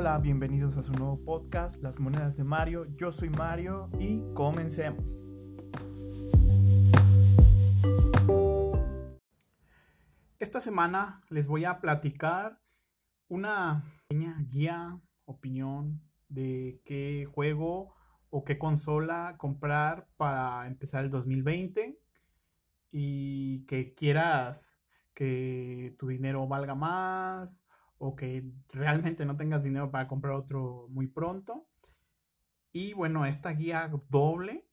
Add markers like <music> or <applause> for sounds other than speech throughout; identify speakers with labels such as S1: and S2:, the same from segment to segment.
S1: Hola, bienvenidos a su nuevo podcast, Las Monedas de Mario. Yo soy Mario y comencemos. Esta semana les voy a platicar una pequeña guía, opinión de qué juego o qué consola comprar para empezar el 2020 y que quieras que tu dinero valga más o que realmente no tengas dinero para comprar otro muy pronto. Y bueno, esta guía doble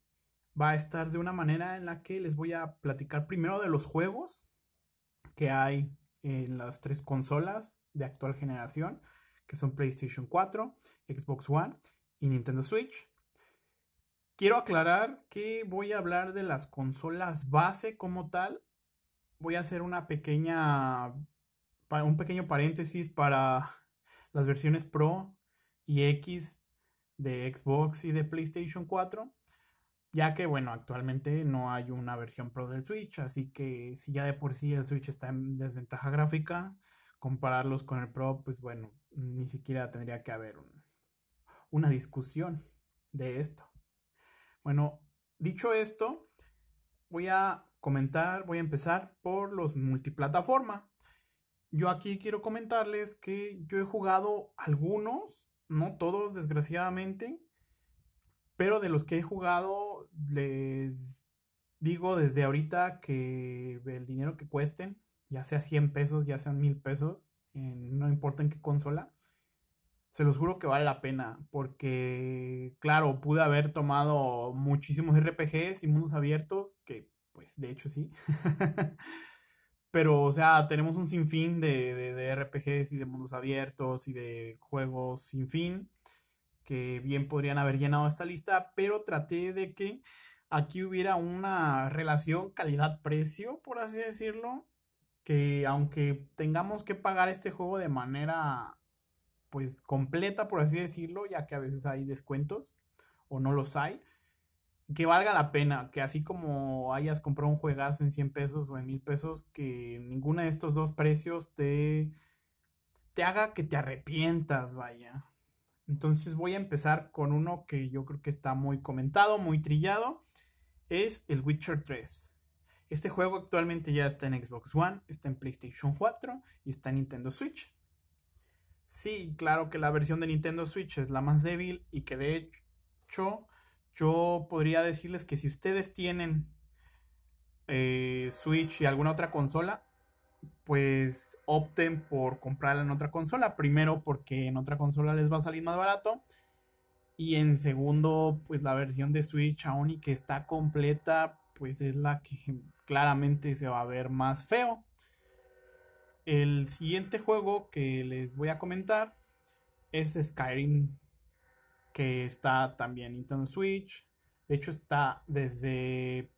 S1: va a estar de una manera en la que les voy a platicar primero de los juegos que hay en las tres consolas de actual generación, que son PlayStation 4, Xbox One y Nintendo Switch. Quiero aclarar que voy a hablar de las consolas base como tal. Voy a hacer una pequeña un pequeño paréntesis para <laughs> las versiones Pro y X de Xbox y de PlayStation 4, ya que bueno, actualmente no hay una versión Pro del Switch, así que si ya de por sí el Switch está en desventaja gráfica, compararlos con el Pro, pues bueno, ni siquiera tendría que haber una discusión de esto. Bueno, dicho esto, voy a comentar, voy a empezar por los multiplataforma. Yo aquí quiero comentarles que yo he jugado algunos, no todos desgraciadamente, pero de los que he jugado les digo desde ahorita que el dinero que cuesten, ya sea 100 pesos, ya sean 1000 pesos, no importa en qué consola, se los juro que vale la pena, porque claro, pude haber tomado muchísimos RPGs y mundos abiertos, que pues de hecho sí. <laughs> Pero, o sea, tenemos un sinfín de, de, RPGs y de mundos abiertos y de juegos sin fin que bien podrían haber llenado esta lista, pero traté de que aquí hubiera una relación calidad-precio, por así decirlo, que aunque tengamos que pagar este juego de manera pues completa, por así decirlo, ya que a veces hay descuentos o no los hay, que valga la pena, que así como hayas comprado un juegazo en 100 pesos o en 1000 pesos, que ninguno de estos dos precios te, te haga que te arrepientas, vaya. Entonces voy a empezar con uno que yo creo que está muy comentado, muy trillado, es el Witcher 3. Este juego actualmente ya está en Xbox One, está en PlayStation 4 y está en Nintendo Switch. Sí, claro que la versión de Nintendo Switch es la más débil y que de hecho yo podría decirles que si ustedes tienen eh, Switch y alguna otra consola, pues opten por comprarla en otra consola. Primero porque en otra consola les va a salir más barato. Y en segundo, pues la versión de Switch aún y que está completa, pues es la que <laughs> claramente se va a ver más feo. El siguiente juego que les voy a comentar es Skyrim que está también Nintendo Switch. De hecho, está desde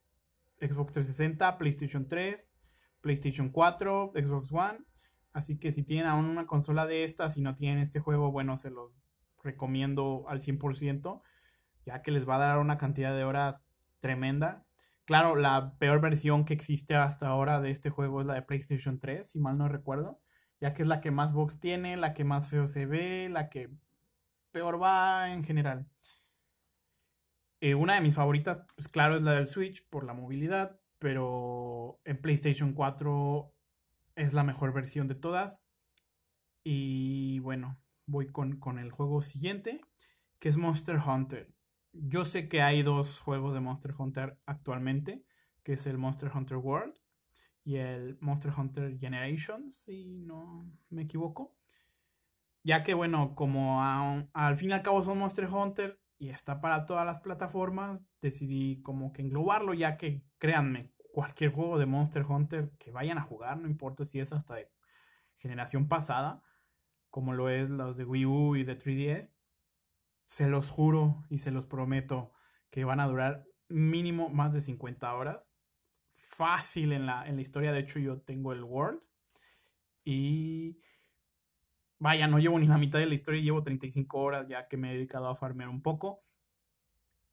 S1: Xbox 360, PlayStation 3, PlayStation 4, Xbox One. Así que si tienen aún una consola de estas y no tienen este juego, bueno, se los recomiendo al 100%, ya que les va a dar una cantidad de horas tremenda. Claro, la peor versión que existe hasta ahora de este juego es la de PlayStation 3, si mal no recuerdo, ya que es la que más box tiene, la que más feo se ve, la que peor va en general. Eh, una de mis favoritas, pues claro, es la del Switch por la movilidad, pero en PlayStation 4 es la mejor versión de todas. Y bueno, voy con, con el juego siguiente, que es Monster Hunter. Yo sé que hay dos juegos de Monster Hunter actualmente, que es el Monster Hunter World y el Monster Hunter Generations, si no me equivoco. Ya que, bueno, como al fin y al cabo son Monster Hunter y está para todas las plataformas, decidí como que englobarlo, ya que, créanme, cualquier juego de Monster Hunter que vayan a jugar, no importa si es hasta de generación pasada, como lo es los de Wii U y de 3DS, se los juro y se los prometo que van a durar mínimo más de 50 horas. Fácil en la, en la historia, de hecho yo tengo el World. Y Vaya, no llevo ni la mitad de la historia, llevo 35 horas ya que me he dedicado a farmear un poco.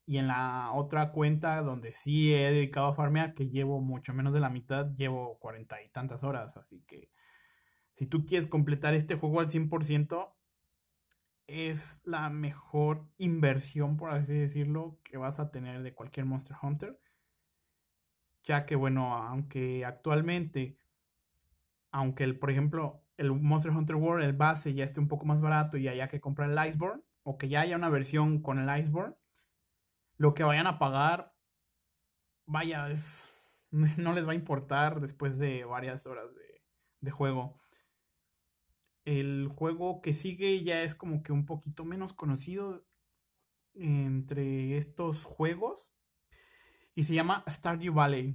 S1: Y en la otra cuenta donde sí he dedicado a farmear, que llevo mucho menos de la mitad, llevo 40 y tantas horas. Así que si tú quieres completar este juego al 100%, es la mejor inversión, por así decirlo, que vas a tener de cualquier Monster Hunter. Ya que, bueno, aunque actualmente, aunque el, por ejemplo, el Monster Hunter World, el base ya esté un poco más barato y haya que comprar el Iceborne, o que ya haya una versión con el Iceborne, lo que vayan a pagar, vaya, es, <laughs> no les va a importar después de varias horas de, de juego. El juego que sigue ya es como que un poquito menos conocido entre estos juegos y se llama Stardew Valley.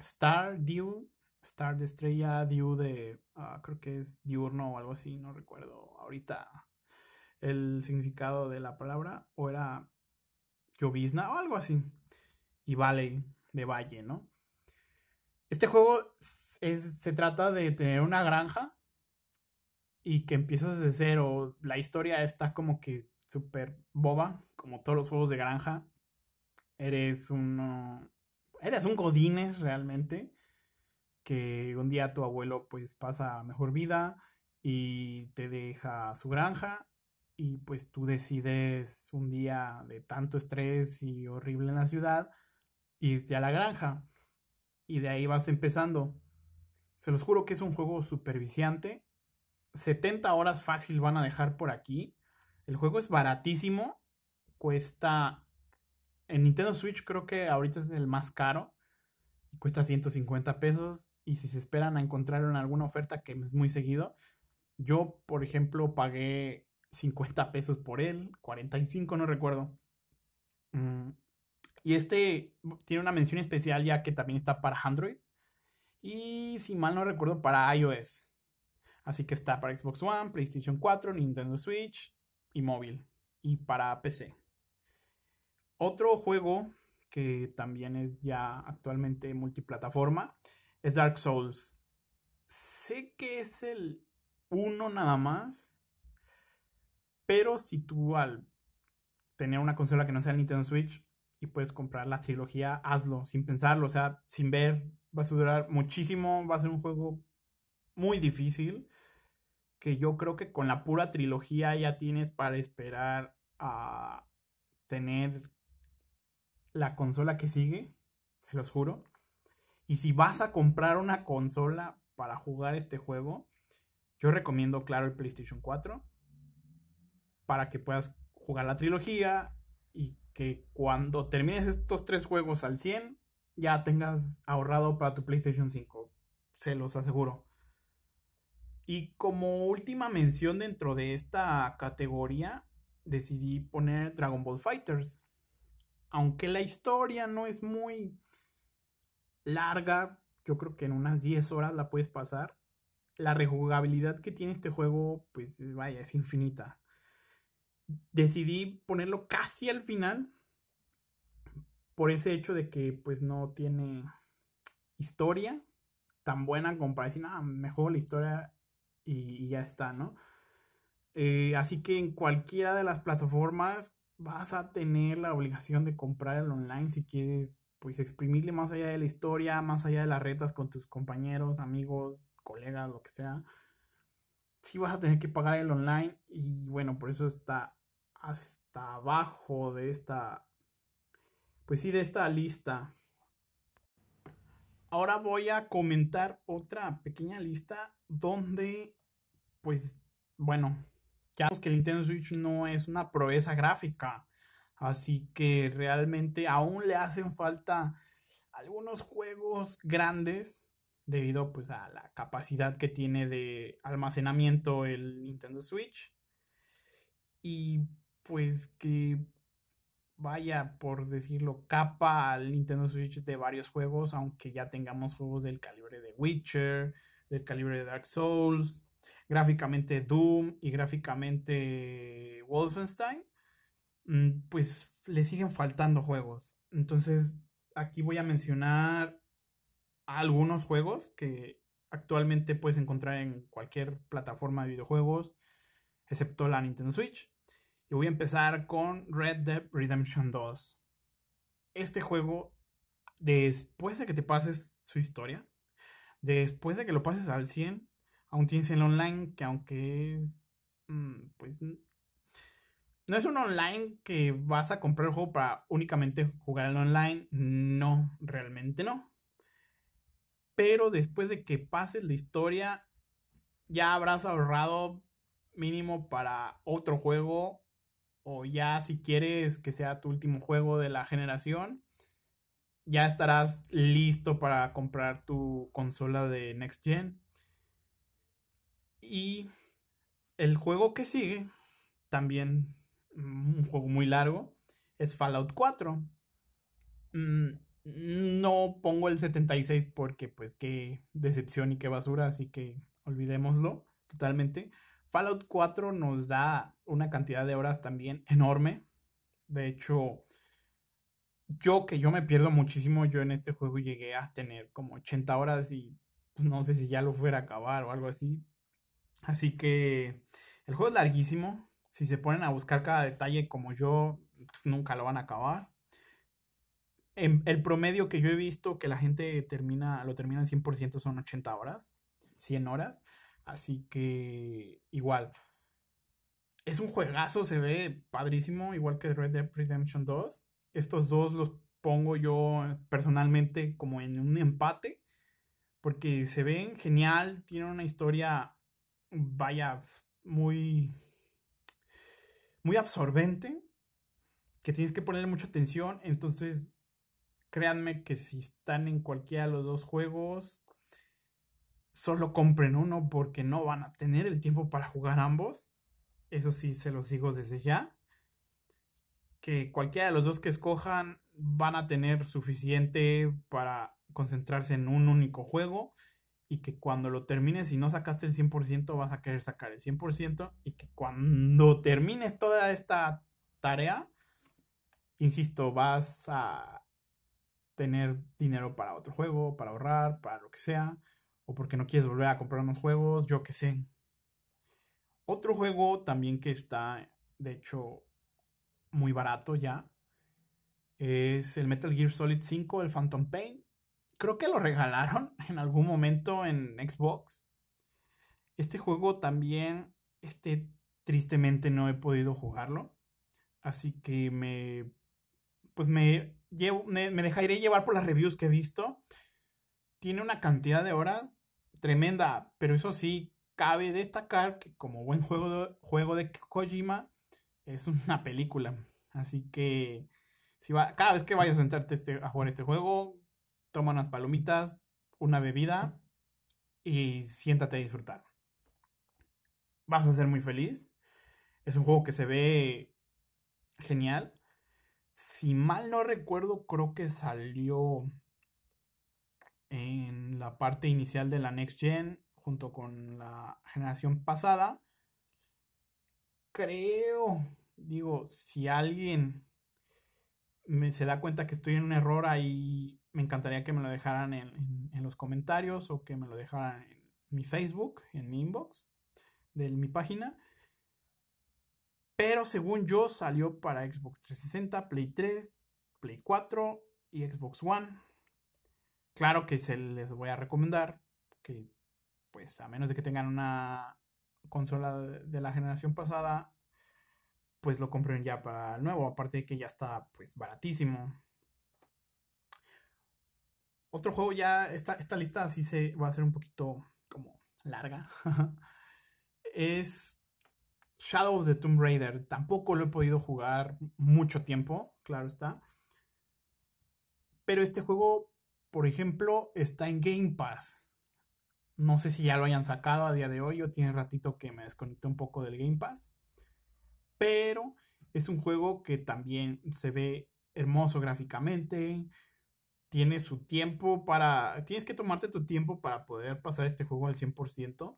S1: Stardew, Star de estrella, Dew de, ah, creo que es diurno o algo así, no recuerdo ahorita el significado de la palabra, o era llovizna o algo así. Y Valley, de valle, ¿no? Este juego se trata de tener una granja y que empiezas de cero. La historia está como que súper boba, como todos los juegos de granja. Eres un... Eres un godines realmente. Que un día tu abuelo pues pasa mejor vida y te deja su granja y pues tú decides un día de tanto estrés y horrible en la ciudad irte a la granja y de ahí vas empezando. Se los juro que es un juego superviciante 70 horas fácil van a dejar por aquí. El juego es baratísimo. Cuesta. En Nintendo Switch creo que ahorita es el más caro. Cuesta 150 pesos. Y si se esperan a encontrar en alguna oferta que es muy seguido. Yo, por ejemplo, pagué 50 pesos por él. 45, no recuerdo. Mm, y este tiene una mención especial ya que también está para Android. Y si mal no recuerdo, para iOS. Así que está para Xbox One, PlayStation 4, Nintendo Switch y móvil. Y para PC. Otro juego que también es ya actualmente multiplataforma es Dark Souls. Sé que es el uno nada más. Pero si tú al tener una consola que no sea el Nintendo Switch y puedes comprar la trilogía, hazlo sin pensarlo, o sea, sin ver. Va a durar muchísimo, va a ser un juego muy difícil que yo creo que con la pura trilogía ya tienes para esperar a tener la consola que sigue, se los juro. Y si vas a comprar una consola para jugar este juego, yo recomiendo, claro, el PlayStation 4 para que puedas jugar la trilogía y que cuando termines estos tres juegos al 100 ya tengas ahorrado para tu PlayStation 5. Se los aseguro. Y como última mención dentro de esta categoría, decidí poner Dragon Ball Fighters. Aunque la historia no es muy larga, yo creo que en unas 10 horas la puedes pasar. La rejugabilidad que tiene este juego, pues vaya, es infinita. Decidí ponerlo casi al final por ese hecho de que pues no tiene historia tan buena como para decir, ah, mejor la historia y, ya está, ¿no? Eh, así que en cualquiera de las plataformas vas a tener la obligación de comprar el online si quieres pues exprimirle más allá de la historia, más allá de las retas con tus compañeros, amigos, colegas, lo que sea. Sí vas a tener que pagar el online y bueno, por eso está hasta abajo de esta pues sí de esta lista. Ahora voy a comentar otra pequeña lista donde, pues, bueno, ya que el Nintendo Switch no es una proeza gráfica. Así que realmente aún le hacen falta algunos juegos grandes debido pues a la capacidad que tiene de almacenamiento el Nintendo Switch. Y pues que vaya, por decirlo, capa al Nintendo Switch de varios juegos, aunque ya tengamos juegos del calibre de Witcher, del calibre de Dark Souls, gráficamente Doom y gráficamente Wolfenstein, pues le siguen faltando juegos. Entonces, aquí voy a mencionar algunos juegos que actualmente puedes encontrar en cualquier plataforma de videojuegos, excepto la Nintendo Switch. Y voy a empezar con Red Dead Redemption 2. Este juego, después de que te pases su historia, después de que lo pases al 100, aún tienes el online que aunque es, mm, pues, no es un online que vas a comprar el juego para únicamente jugar el online. No, realmente no. Pero después de que pases la historia, ya habrás ahorrado mínimo para otro juego. O ya si quieres que sea tu último juego de la generación, ya estarás listo para comprar tu consola de Next Gen. Y el juego que sigue, también un juego muy largo, es Fallout 4. Mm, no pongo el 76 porque pues qué decepción y qué basura, así que olvidémoslo totalmente. Fallout 4 nos da una cantidad de horas también enorme. De hecho, yo que yo me pierdo muchísimo, yo en este juego llegué a tener como 80 horas y pues, no sé si ya lo fuera a acabar o algo así. Así que el juego es larguísimo. Si se ponen a buscar cada detalle como yo, nunca lo van a acabar. En el promedio que yo he visto que la gente termina, lo termina en 100% son 80 horas, 100 horas. Así que igual. Es un juegazo, se ve padrísimo, igual que Red Dead Redemption 2. Estos dos los pongo yo personalmente como en un empate, porque se ven genial, tienen una historia, vaya, muy, muy absorbente, que tienes que ponerle mucha atención. Entonces, créanme que si están en cualquiera de los dos juegos, solo compren uno porque no van a tener el tiempo para jugar ambos. Eso sí, se los digo desde ya que cualquiera de los dos que escojan van a tener suficiente para concentrarse en un único juego y que cuando lo termines y no sacaste el 100% vas a querer sacar el 100% y que cuando termines toda esta tarea, insisto, vas a tener dinero para otro juego, para ahorrar, para lo que sea, o porque no quieres volver a comprar más juegos, yo que sé. Otro juego también que está, de hecho, muy barato ya. Es el Metal Gear Solid 5, el Phantom Pain. Creo que lo regalaron <laughs> en algún momento en Xbox. Este juego también, este, tristemente no he podido jugarlo. Así que me, pues me, llevo, me, dejaré llevar por las reviews que he visto. Tiene una cantidad de horas tremenda, pero eso sí, cabe destacar que como buen juego de, juego de Kojima, es una película. Así que si va, cada vez que vayas a sentarte este, a jugar este juego, toma unas palomitas, una bebida y siéntate a disfrutar. Vas a ser muy feliz. Es un juego que se ve genial. Si mal no recuerdo, creo que salió en la parte inicial de la Next Gen junto con la generación pasada creo, digo, si alguien me, se da cuenta que estoy en un error ahí, me encantaría que me lo dejaran en, los comentarios o que me lo dejaran en mi Facebook, en mi inbox de mi página. Pero según yo salió para Xbox 360, Play 3, Play 4 y Xbox One. Claro que se les voy a recomendar que, pues, a menos de que tengan una consola de la generación pasada, pues lo compren ya para el nuevo, aparte de que ya está pues baratísimo. Otro juego ya, esta, lista así se va a ser un poquito como larga. <laughs> es Shadow of the Tomb Raider. Tampoco lo he podido jugar mucho tiempo, claro está. Pero este juego, por ejemplo, está en Game Pass. No sé si ya lo hayan sacado a día de hoy. Yo tiene ratito que me desconecté un poco del Game Pass. Pero es un juego que también se ve hermoso gráficamente. Tiene su tiempo para... Tienes que tomarte tu tiempo para poder pasar este juego al 100%.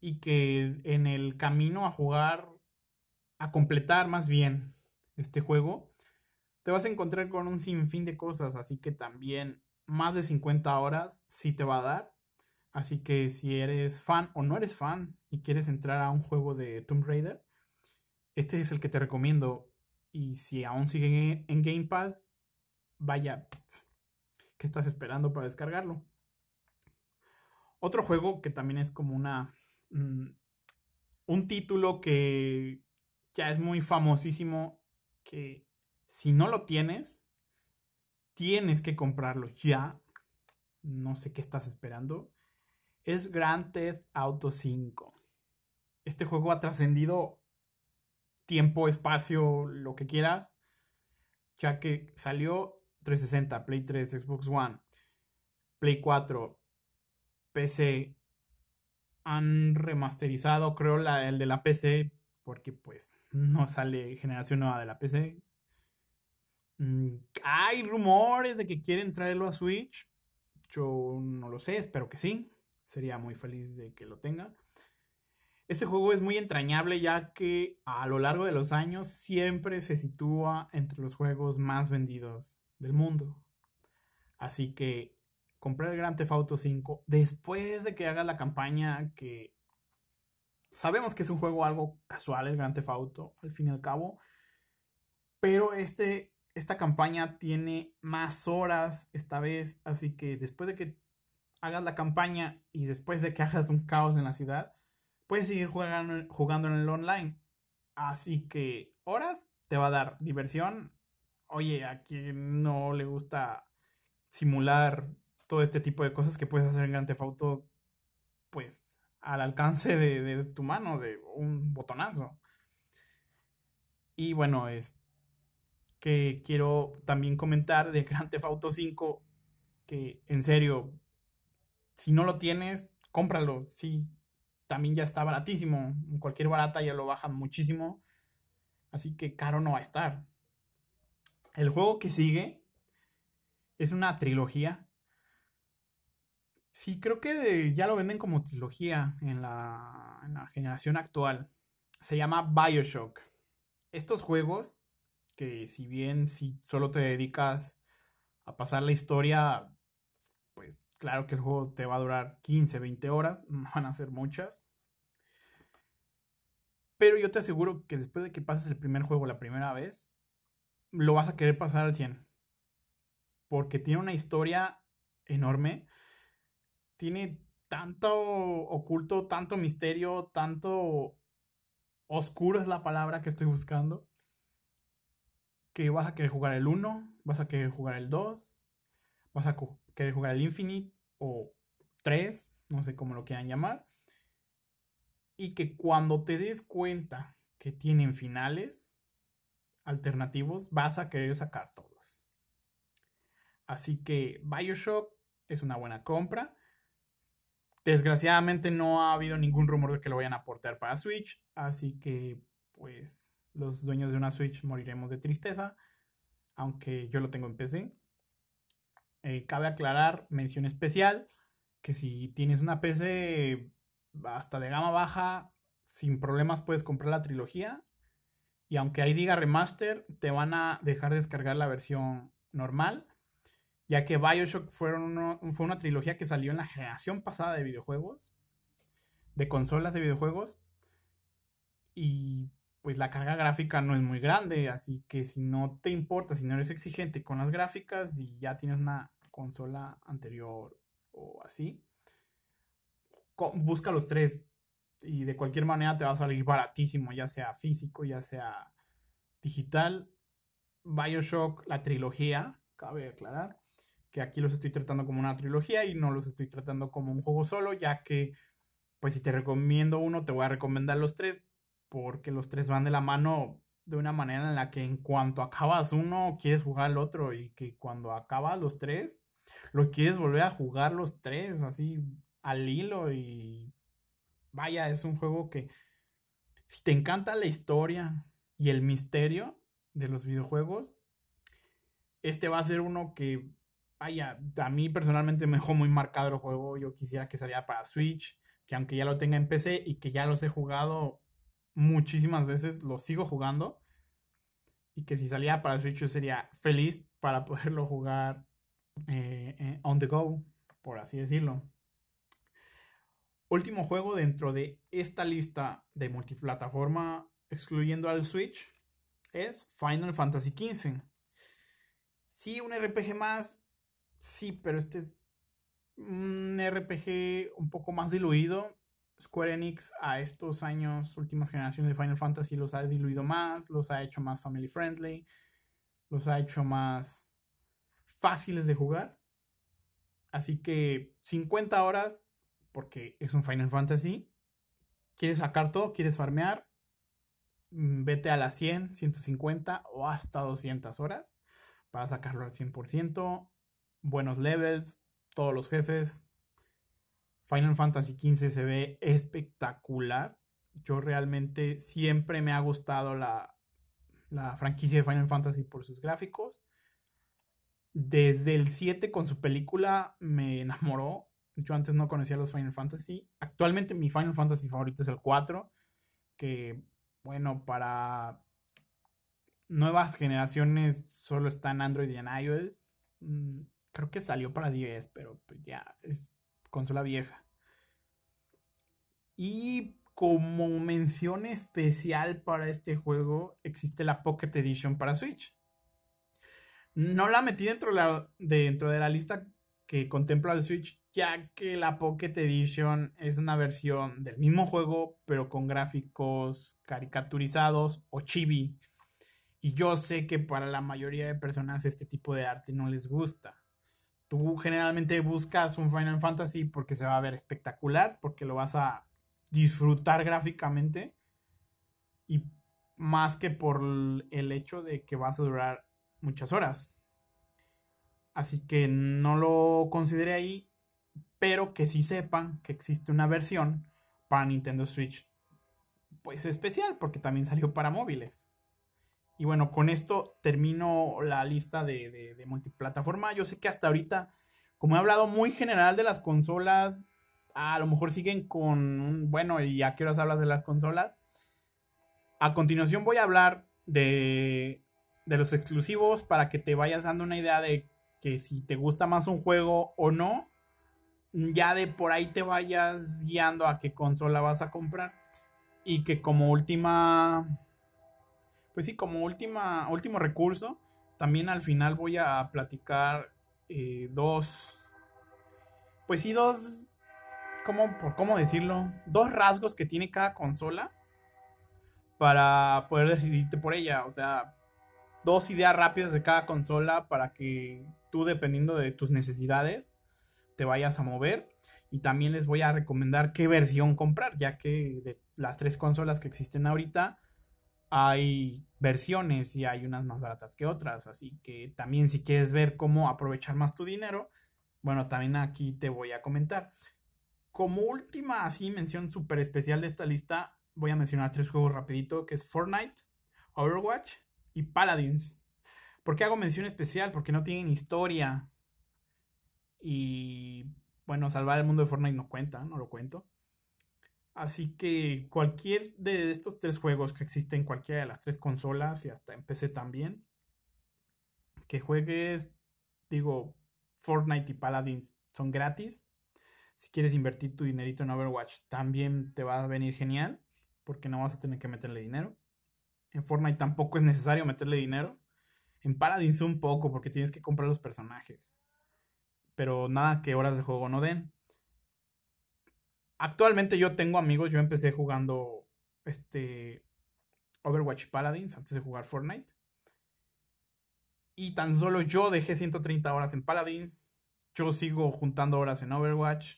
S1: Y que en el camino a jugar, a completar más bien este juego, te vas a encontrar con un sinfín de cosas. Así que también más de 50 horas sí te va a dar. Así que si eres fan o no eres fan y quieres entrar a un juego de Tomb Raider, este es el que te recomiendo. Y si aún siguen en Game Pass, vaya, ¿qué estás esperando para descargarlo? Otro juego que también es como una... Mm, un título que ya es muy famosísimo que si no lo tienes, tienes que comprarlo ya. No sé qué estás esperando. Es Grand Theft Auto 5. Este juego ha trascendido tiempo, espacio, lo que quieras, ya que salió 360, Play 3, Xbox One, Play 4, PC. Han remasterizado, creo, la, el de la PC, porque pues <laughs> no sale generación nueva de la PC. Mm, hay rumores de que quieren traerlo a Switch. Yo no lo sé, espero que sí. Sería muy feliz de que lo tenga. Este juego es muy entrañable ya que a lo largo de los años siempre se sitúa entre los juegos más vendidos del mundo. Así que comprar el Grand Theft Auto 5 después de que haga la campaña que sabemos que es un juego algo casual el Grand Theft Auto al fin y al cabo, pero este esta campaña tiene más horas esta vez, así que después de que hagas la campaña y después de que hagas un caos en la ciudad, puedes seguir jugando, jugando en el online. Así que horas te va a dar diversión. Oye, a quien no le gusta simular todo este tipo de cosas que puedes hacer en Grand Theft Auto, pues al alcance de, tu mano, de un botonazo. Y bueno, es que quiero también comentar de Grand Theft Auto 5, que en serio, si no lo tienes, cómpralo. Sí, también ya está baratísimo. Cualquier barata ya lo bajan muchísimo. Así que caro no va a estar. El juego que sigue es una trilogía. Sí, creo que ya lo venden como trilogía en la, en la generación actual. Se llama Bioshock. Estos juegos que si bien si solo te dedicas a pasar la historia, pues claro que el juego te va a durar 15, 20 horas, <laughs> no van a ser muchas. Pero yo te aseguro que después de que pases el primer juego la primera vez, lo vas a querer pasar al 100. Porque tiene una historia enorme. Tiene tanto oculto, tanto misterio, tanto oscuro es la palabra que estoy buscando que vas a querer jugar el 1, vas a querer jugar el 2, vas a querer jugar el Infinite o 3, no sé cómo lo quieran llamar. Y que cuando te des cuenta que tienen finales alternativos, vas a querer sacar todos. Así que Bioshock es una buena compra. Desgraciadamente no ha habido ningún rumor de que lo vayan a aportar para Switch, así que pues los dueños de una Switch moriremos de tristeza, aunque yo lo tengo en PC. Eh, cabe aclarar, mención especial, que si tienes una PC hasta de gama baja, sin problemas puedes comprar la trilogía. Y aunque ahí diga remaster, te van a dejar descargar la versión normal. Ya que Bioshock fue una trilogía que salió en la generación pasada de videojuegos. De consolas de videojuegos. Y pues la carga gráfica no es muy grande, así que si no te importa, si no eres exigente con las gráficas y ya tienes una consola anterior o así, busca los tres y de cualquier manera te va a salir baratísimo, ya sea físico, ya sea digital. Bioshock, la trilogía, cabe aclarar que aquí los estoy tratando como una trilogía y no los estoy tratando como un juego solo, ya que pues si te recomiendo uno, te voy a recomendar los tres, porque los tres van de la mano de una manera en la que en cuanto acabas uno, quieres jugar al otro y que cuando acabas los tres, lo quieres volver a jugar los tres, así al hilo y vaya, es un juego que si te encanta la historia y el misterio de los videojuegos, este va a ser uno que, vaya, a mí personalmente me dejó muy marcado el juego, yo quisiera que saliera para Switch, que aunque ya lo tenga en PC y que ya los he jugado muchísimas veces, lo sigo jugando. Y que si salía para Switch yo sería feliz para <laughs> poderlo jugar eh, eh, on the go, por así decirlo. Último juego dentro de esta lista de multiplataforma, excluyendo al Switch, es Final Fantasy XV. Sí, un RPG más, sí, pero este es un RPG un poco más diluido Square Enix a estos años, últimas generaciones de Final Fantasy, los ha diluido más, los ha hecho más family friendly, los ha hecho más fáciles de jugar. Así que 50 horas, porque es un Final Fantasy. ¿Quieres sacar todo? ¿Quieres farmear? Mm, vete a las 100, 150 o hasta 200 horas para sacarlo al 100%. Buenos levels, todos los jefes. Final Fantasy XV se ve espectacular. Yo realmente siempre me ha gustado la, la franquicia de Final Fantasy por sus gráficos. Desde el 7 con su película me enamoró. Yo antes no conocía los Final Fantasy. Actualmente mi Final Fantasy favorito es el 4. Que, bueno, para nuevas generaciones solo está en Android y en iOS. Mm, creo que salió para 10, pero pues ya es consola vieja. Y como mención especial para este juego existe la Pocket Edition para Switch. No la metí dentro de dentro de la lista que contempla el Switch, ya que la Pocket Edition es una versión del mismo juego, pero con gráficos caricaturizados o chibi. Y yo sé que para la mayoría de personas este tipo de arte no les gusta. Tú generalmente buscas un Final Fantasy porque se va a ver espectacular, porque lo vas a disfrutar gráficamente y más que por el hecho de que vas a durar muchas horas. Así que no lo consideré ahí, pero que sí sepan que existe una versión para Nintendo Switch, pues especial, porque también salió para móviles. Y bueno, con esto termino la lista de, multiplataforma. Yo sé que hasta ahorita, como he hablado muy general de las consolas, a lo mejor siguen con, bueno, y a qué horas hablas de las consolas. A continuación voy a hablar de, de los exclusivos para que te vayas dando una idea de que si te gusta más un juego o no, ya de por ahí te vayas guiando a qué consola vas a comprar. Y que como última, pues sí, como última, último recurso, también al final voy a platicar eh, dos, pues sí, dos ¿cómo, por cómo decirlo? Dos rasgos que tiene cada consola para poder decidirte por ella. O sea, dos ideas rápidas de cada consola para que tú, dependiendo de tus necesidades, te vayas a mover. Y también les voy a recomendar qué versión comprar, ya que de las tres consolas que existen ahorita hay versiones y hay unas más baratas que otras. Así que también si quieres ver cómo aprovechar más tu dinero, bueno, también aquí te voy a comentar. Como última así mención súper especial de esta lista, voy a mencionar tres juegos rapidito, que es Fortnite, Overwatch y Paladins. ¿Por qué hago mención especial? Porque no tienen historia. Y bueno, salvar el mundo de Fortnite no cuenta, no lo cuento. Así que cualquier de estos tres juegos que existen en cualquiera de las tres consolas y hasta en PC también, que juegues, digo, Fortnite y Paladins son gratis. Si quieres invertir tu dinerito en Overwatch, también te va a venir genial, porque no vas a tener que meterle dinero. En Fortnite tampoco es necesario meterle dinero. En Paladins un poco, porque tienes que comprar los personajes. Pero nada que horas de juego no den. Actualmente yo tengo amigos, yo empecé jugando este Overwatch Paladins antes de jugar Fortnite. Y tan solo yo dejé 130 horas en Paladins. Yo sigo juntando horas en Overwatch.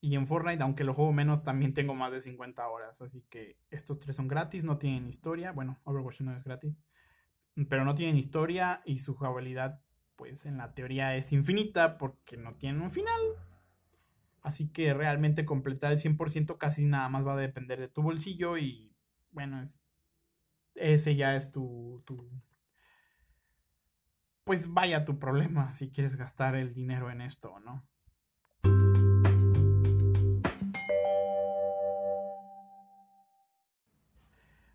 S1: Y en Fortnite, aunque lo juego menos, también tengo más de 50 horas. Así que estos tres son gratis, no tienen historia. Bueno, Overwatch no es gratis. Pero no tienen historia y su jugabilidad, pues en la teoría es infinita porque no tienen un final. Así que realmente completar el 100% casi nada más va a depender de tu bolsillo y bueno, es, ese ya es tu, tu... Pues vaya tu problema si quieres gastar el dinero en esto o no.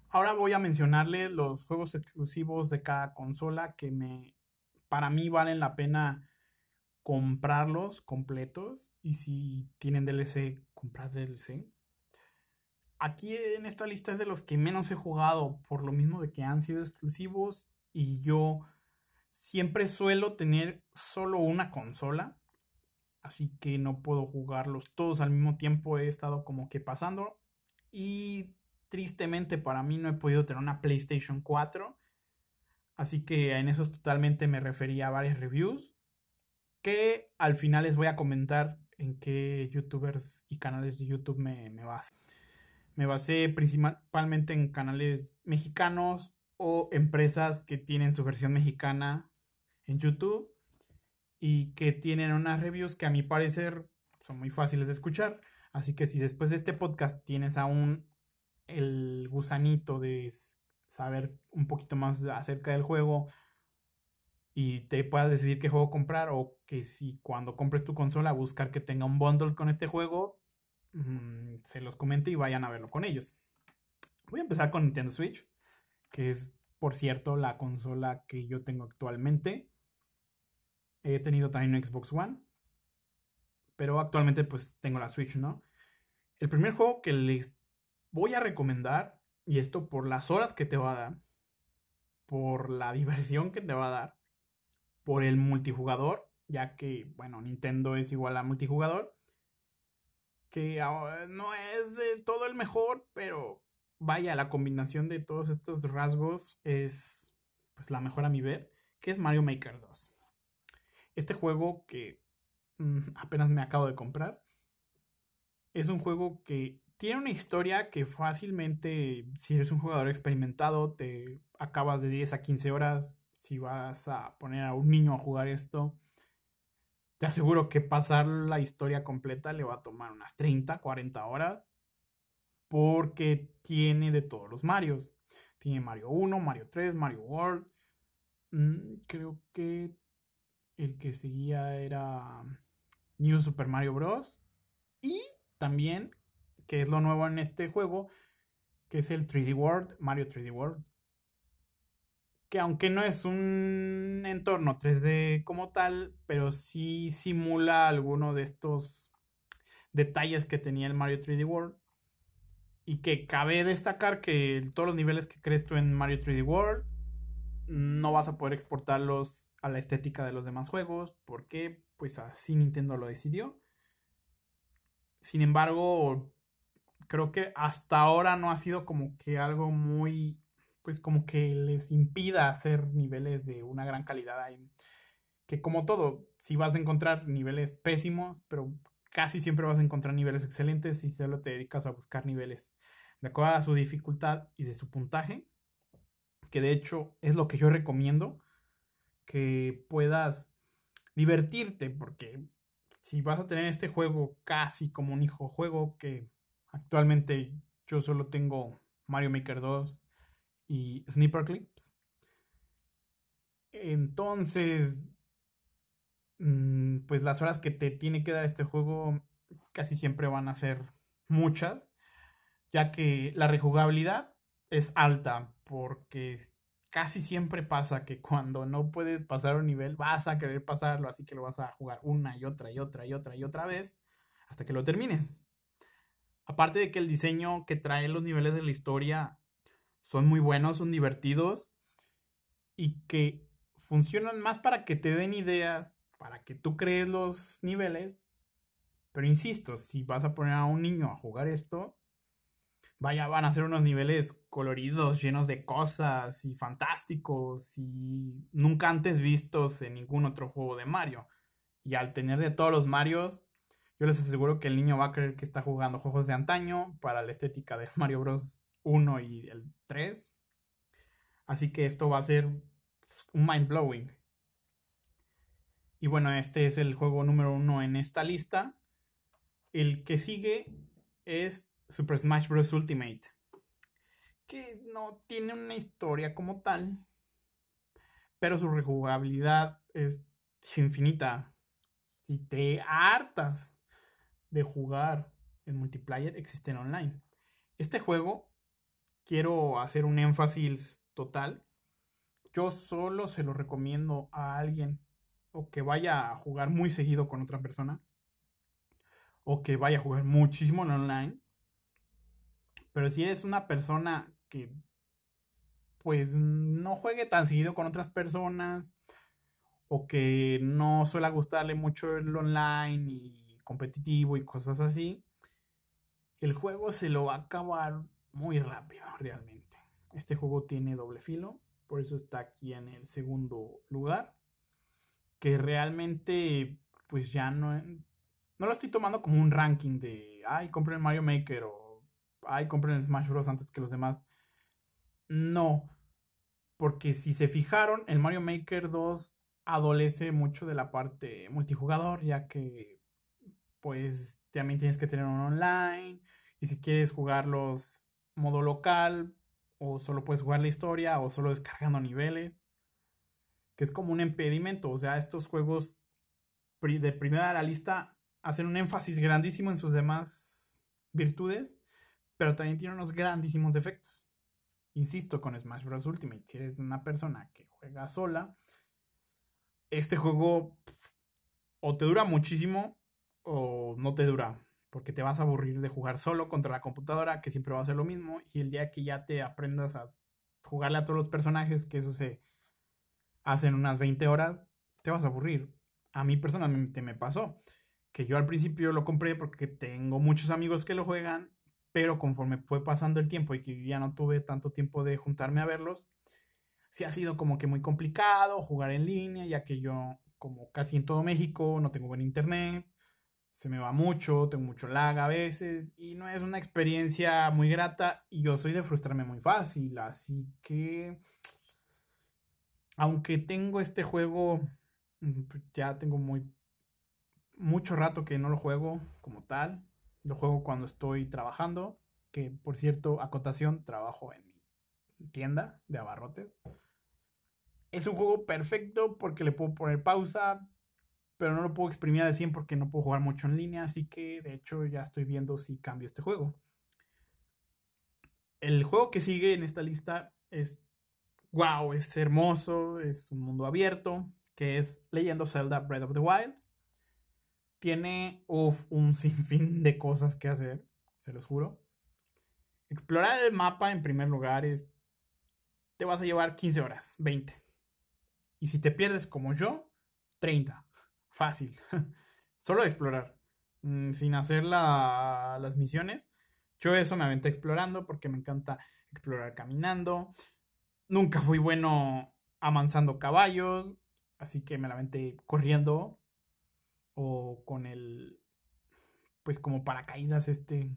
S1: Ahora voy a mencionarle los juegos exclusivos de cada consola que me, para mí valen la pena comprarlos completos y si tienen DLC, comprar DLC. Aquí en esta lista es de los que menos he jugado por lo mismo de que han sido exclusivos y yo siempre suelo tener solo una consola. así que no puedo jugarlos todos al mismo tiempo. He estado como que pasando y tristemente para mí no he podido tener una PlayStation 4. Así que en eso totalmente me refería a varias reviews que al final les voy a comentar en qué youtubers y canales de YouTube me, me basé. Me basé principalmente en canales mexicanos o empresas que tienen su versión mexicana en YouTube y que tienen unas reviews que a mi parecer son muy fáciles de escuchar. Así que si después de este podcast tienes aún el gusanito de saber un poquito más acerca del juego y te puedas decidir qué juego comprar o que si cuando compres tu consola buscar que tenga un bundle con este juego, mm, se los comente y vayan a verlo con ellos. Voy a empezar con Nintendo Switch, que es por cierto la consola que yo tengo actualmente. He tenido también un Xbox One. Pero actualmente pues tengo la Switch, ¿no? El primer juego que les voy a recomendar, y esto por las horas que te va a dar, por la diversión que te va a dar, por el multijugador, ya que, bueno, Nintendo es igual a multijugador, que no es de todo el mejor, pero vaya, la combinación de todos estos rasgos es pues la mejor a mi ver, que es Mario Maker 2. Este juego que mm, apenas me acabo de comprar es un juego que tiene una historia que fácilmente, si eres un jugador experimentado, te acabas de 10 a 15 horas. Si vas a poner a un niño a jugar esto, te aseguro que pasar la historia completa le va a tomar unas 30, 40 horas. Porque tiene de todos los Marios. Tiene Mario 1, Mario 3, Mario World. Mm, creo que el que seguía era New Super Mario Bros. Y también, que es lo nuevo en este juego, que es el 3D World, Mario 3D World. Que aunque no es un entorno 3D como tal, pero sí simula alguno de estos detalles que tenía el Mario 3D World. Y que cabe destacar que todos los niveles que crees tú en Mario 3D World no vas a poder exportarlos a la estética de los demás juegos, porque pues así Nintendo lo decidió. Sin embargo, creo que hasta ahora no ha sido como que algo muy, pues como que les impida hacer niveles de una gran calidad. Que como todo, si vas a encontrar niveles pésimos, pero casi siempre vas a encontrar niveles excelentes si solo te dedicas a buscar niveles de acuerdo a su dificultad y de su puntaje, que de hecho es lo que yo recomiendo que puedas divertirte, porque si vas a tener este juego casi como un hijo juego, que actualmente yo solo tengo Mario Maker 2 y Sniper Clips, entonces, mm, pues las horas que te tiene que dar este juego casi siempre van a ser muchas, ya que la rejugabilidad es alta, porque casi siempre pasa que cuando no puedes pasar un nivel vas a querer pasarlo, así que lo vas a jugar una y otra y otra y otra y otra vez hasta que lo termines. Aparte de que el diseño que trae los niveles de la historia son muy buenos, son divertidos y que funcionan más para que te den ideas, para que tú crees los niveles. Pero insisto, si vas a poner a un niño a jugar esto, vaya, van a ser unos niveles coloridos, llenos de cosas y fantásticos y nunca antes vistos en ningún otro juego de Mario. Y al tener de todos los Marios, yo les aseguro que el niño va a creer que está jugando juegos de antaño para la estética de <laughs> Mario Bros. 1 y el 3. Así que esto va a ser un mind blowing. Y bueno, este es el juego número uno en esta lista. El que sigue es Super Smash Bros. Ultimate. Que no tiene una historia como tal. Pero su rejugabilidad es infinita. Si te hartas de jugar en multiplayer, existen online. Este juego, quiero hacer un énfasis total. Yo solo se lo recomiendo a alguien o que vaya a jugar muy seguido con otra persona o que vaya a jugar muchísimo en online pero si eres una persona que pues no juegue tan seguido con otras personas o que no suele gustarle mucho el online y competitivo y cosas así, el juego se lo va a acabar muy rápido <laughs> realmente. Este juego tiene doble filo, por eso está aquí en el segundo lugar, que realmente pues ya no, no lo estoy tomando como un ranking de, ay, compren Mario Maker o, ay, compren Smash Bros. antes que los demás. No, porque si se fijaron, el Mario Maker 2 adolece mucho de la parte multijugador, ya que pues también tienes que tener un online y si quieres jugarlos modo local o solo puedes jugar la historia o solo descargando niveles, que es como un impedimento, o sea, estos juegos de primera a la lista hacen un énfasis grandísimo en sus demás virtudes, pero también tienen unos grandísimos defectos. Insisto con Smash Bros. Ultimate, si eres una persona que juega sola, este juego o te dura muchísimo o no te dura, porque te vas a aburrir de jugar solo contra la computadora, que siempre va a ser lo mismo, y el día que ya te aprendas a jugarle a todos los personajes, que eso se hace en unas 20 horas, te vas a aburrir. A mí personalmente me pasó que yo al principio lo compré porque tengo muchos amigos que lo juegan, pero conforme fue pasando el tiempo y que ya no tuve tanto tiempo de juntarme a verlos, sí ha sido como que muy complicado jugar en línea, ya que yo, como casi en todo México, no tengo buen internet, se me va mucho, tengo mucho lag a veces y no es una experiencia muy grata y yo soy de frustrarme muy fácil, así que aunque tengo este juego, mm, ya tengo muy mucho rato que no lo juego como tal. Lo juego cuando estoy trabajando, que por cierto, acotación, trabajo en mi tienda de abarrotes. Es un juego perfecto porque le puedo poner pausa, pero no lo puedo exprimir al 100 porque no puedo jugar mucho en línea, así que de hecho ya estoy viendo si cambio este juego. El juego que sigue en esta lista es wow, es hermoso, es un mundo abierto, que es Leyendo Zelda Breath of the Wild tiene un <laughs> sinfín de cosas que hacer, se los juro. Explorar el mapa en primer lugar es. Te vas a llevar 15 horas, 20. Y si te pierdes como yo, 30. Fácil. <laughs> Solo explorar. Mm, sin hacer las misiones. Yo eso me aventé explorando porque me encanta explorar caminando. Nunca fui bueno amansando caballos. Así que me la aventé corriendo o con el, pues como paracaídas este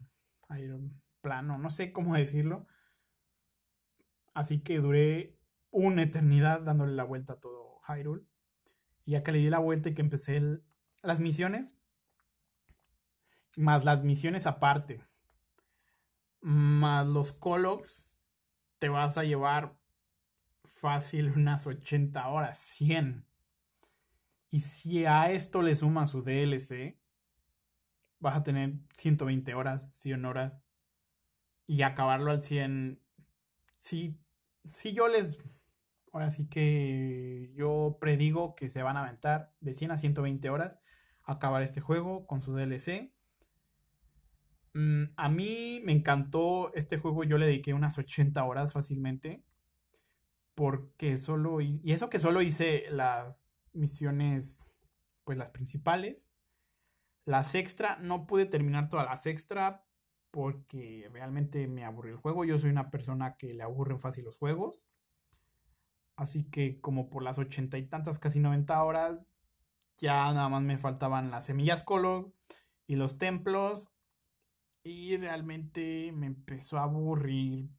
S1: plano, no sé cómo decirlo. Así que duré una eternidad dándole la vuelta a todo Hyrule. Y ya que le di la vuelta y que empecé las misiones, más las misiones aparte, más los Colox, te vas a llevar fácil unas 80 horas, 100. Y si a esto le suma su DLC, vas a tener 120 horas, 100 horas. Y acabarlo al 100. Si, si yo les. Ahora sí que yo predigo que se van a aventar de 100 a 120 horas. Acabar este juego con su DLC. Mm, a mí me encantó este juego. Yo le dediqué unas 80 horas fácilmente. Porque solo. Y eso que solo hice las misiones, pues las principales. Las extra, no pude terminar todas las extra porque realmente me aburrió el juego. Yo soy una persona que le aburren fácil los juegos. Así que como por las ochenta y tantas, casi 90 horas, ya nada más me faltaban las semillas color y los templos. Y realmente me empezó a aburrir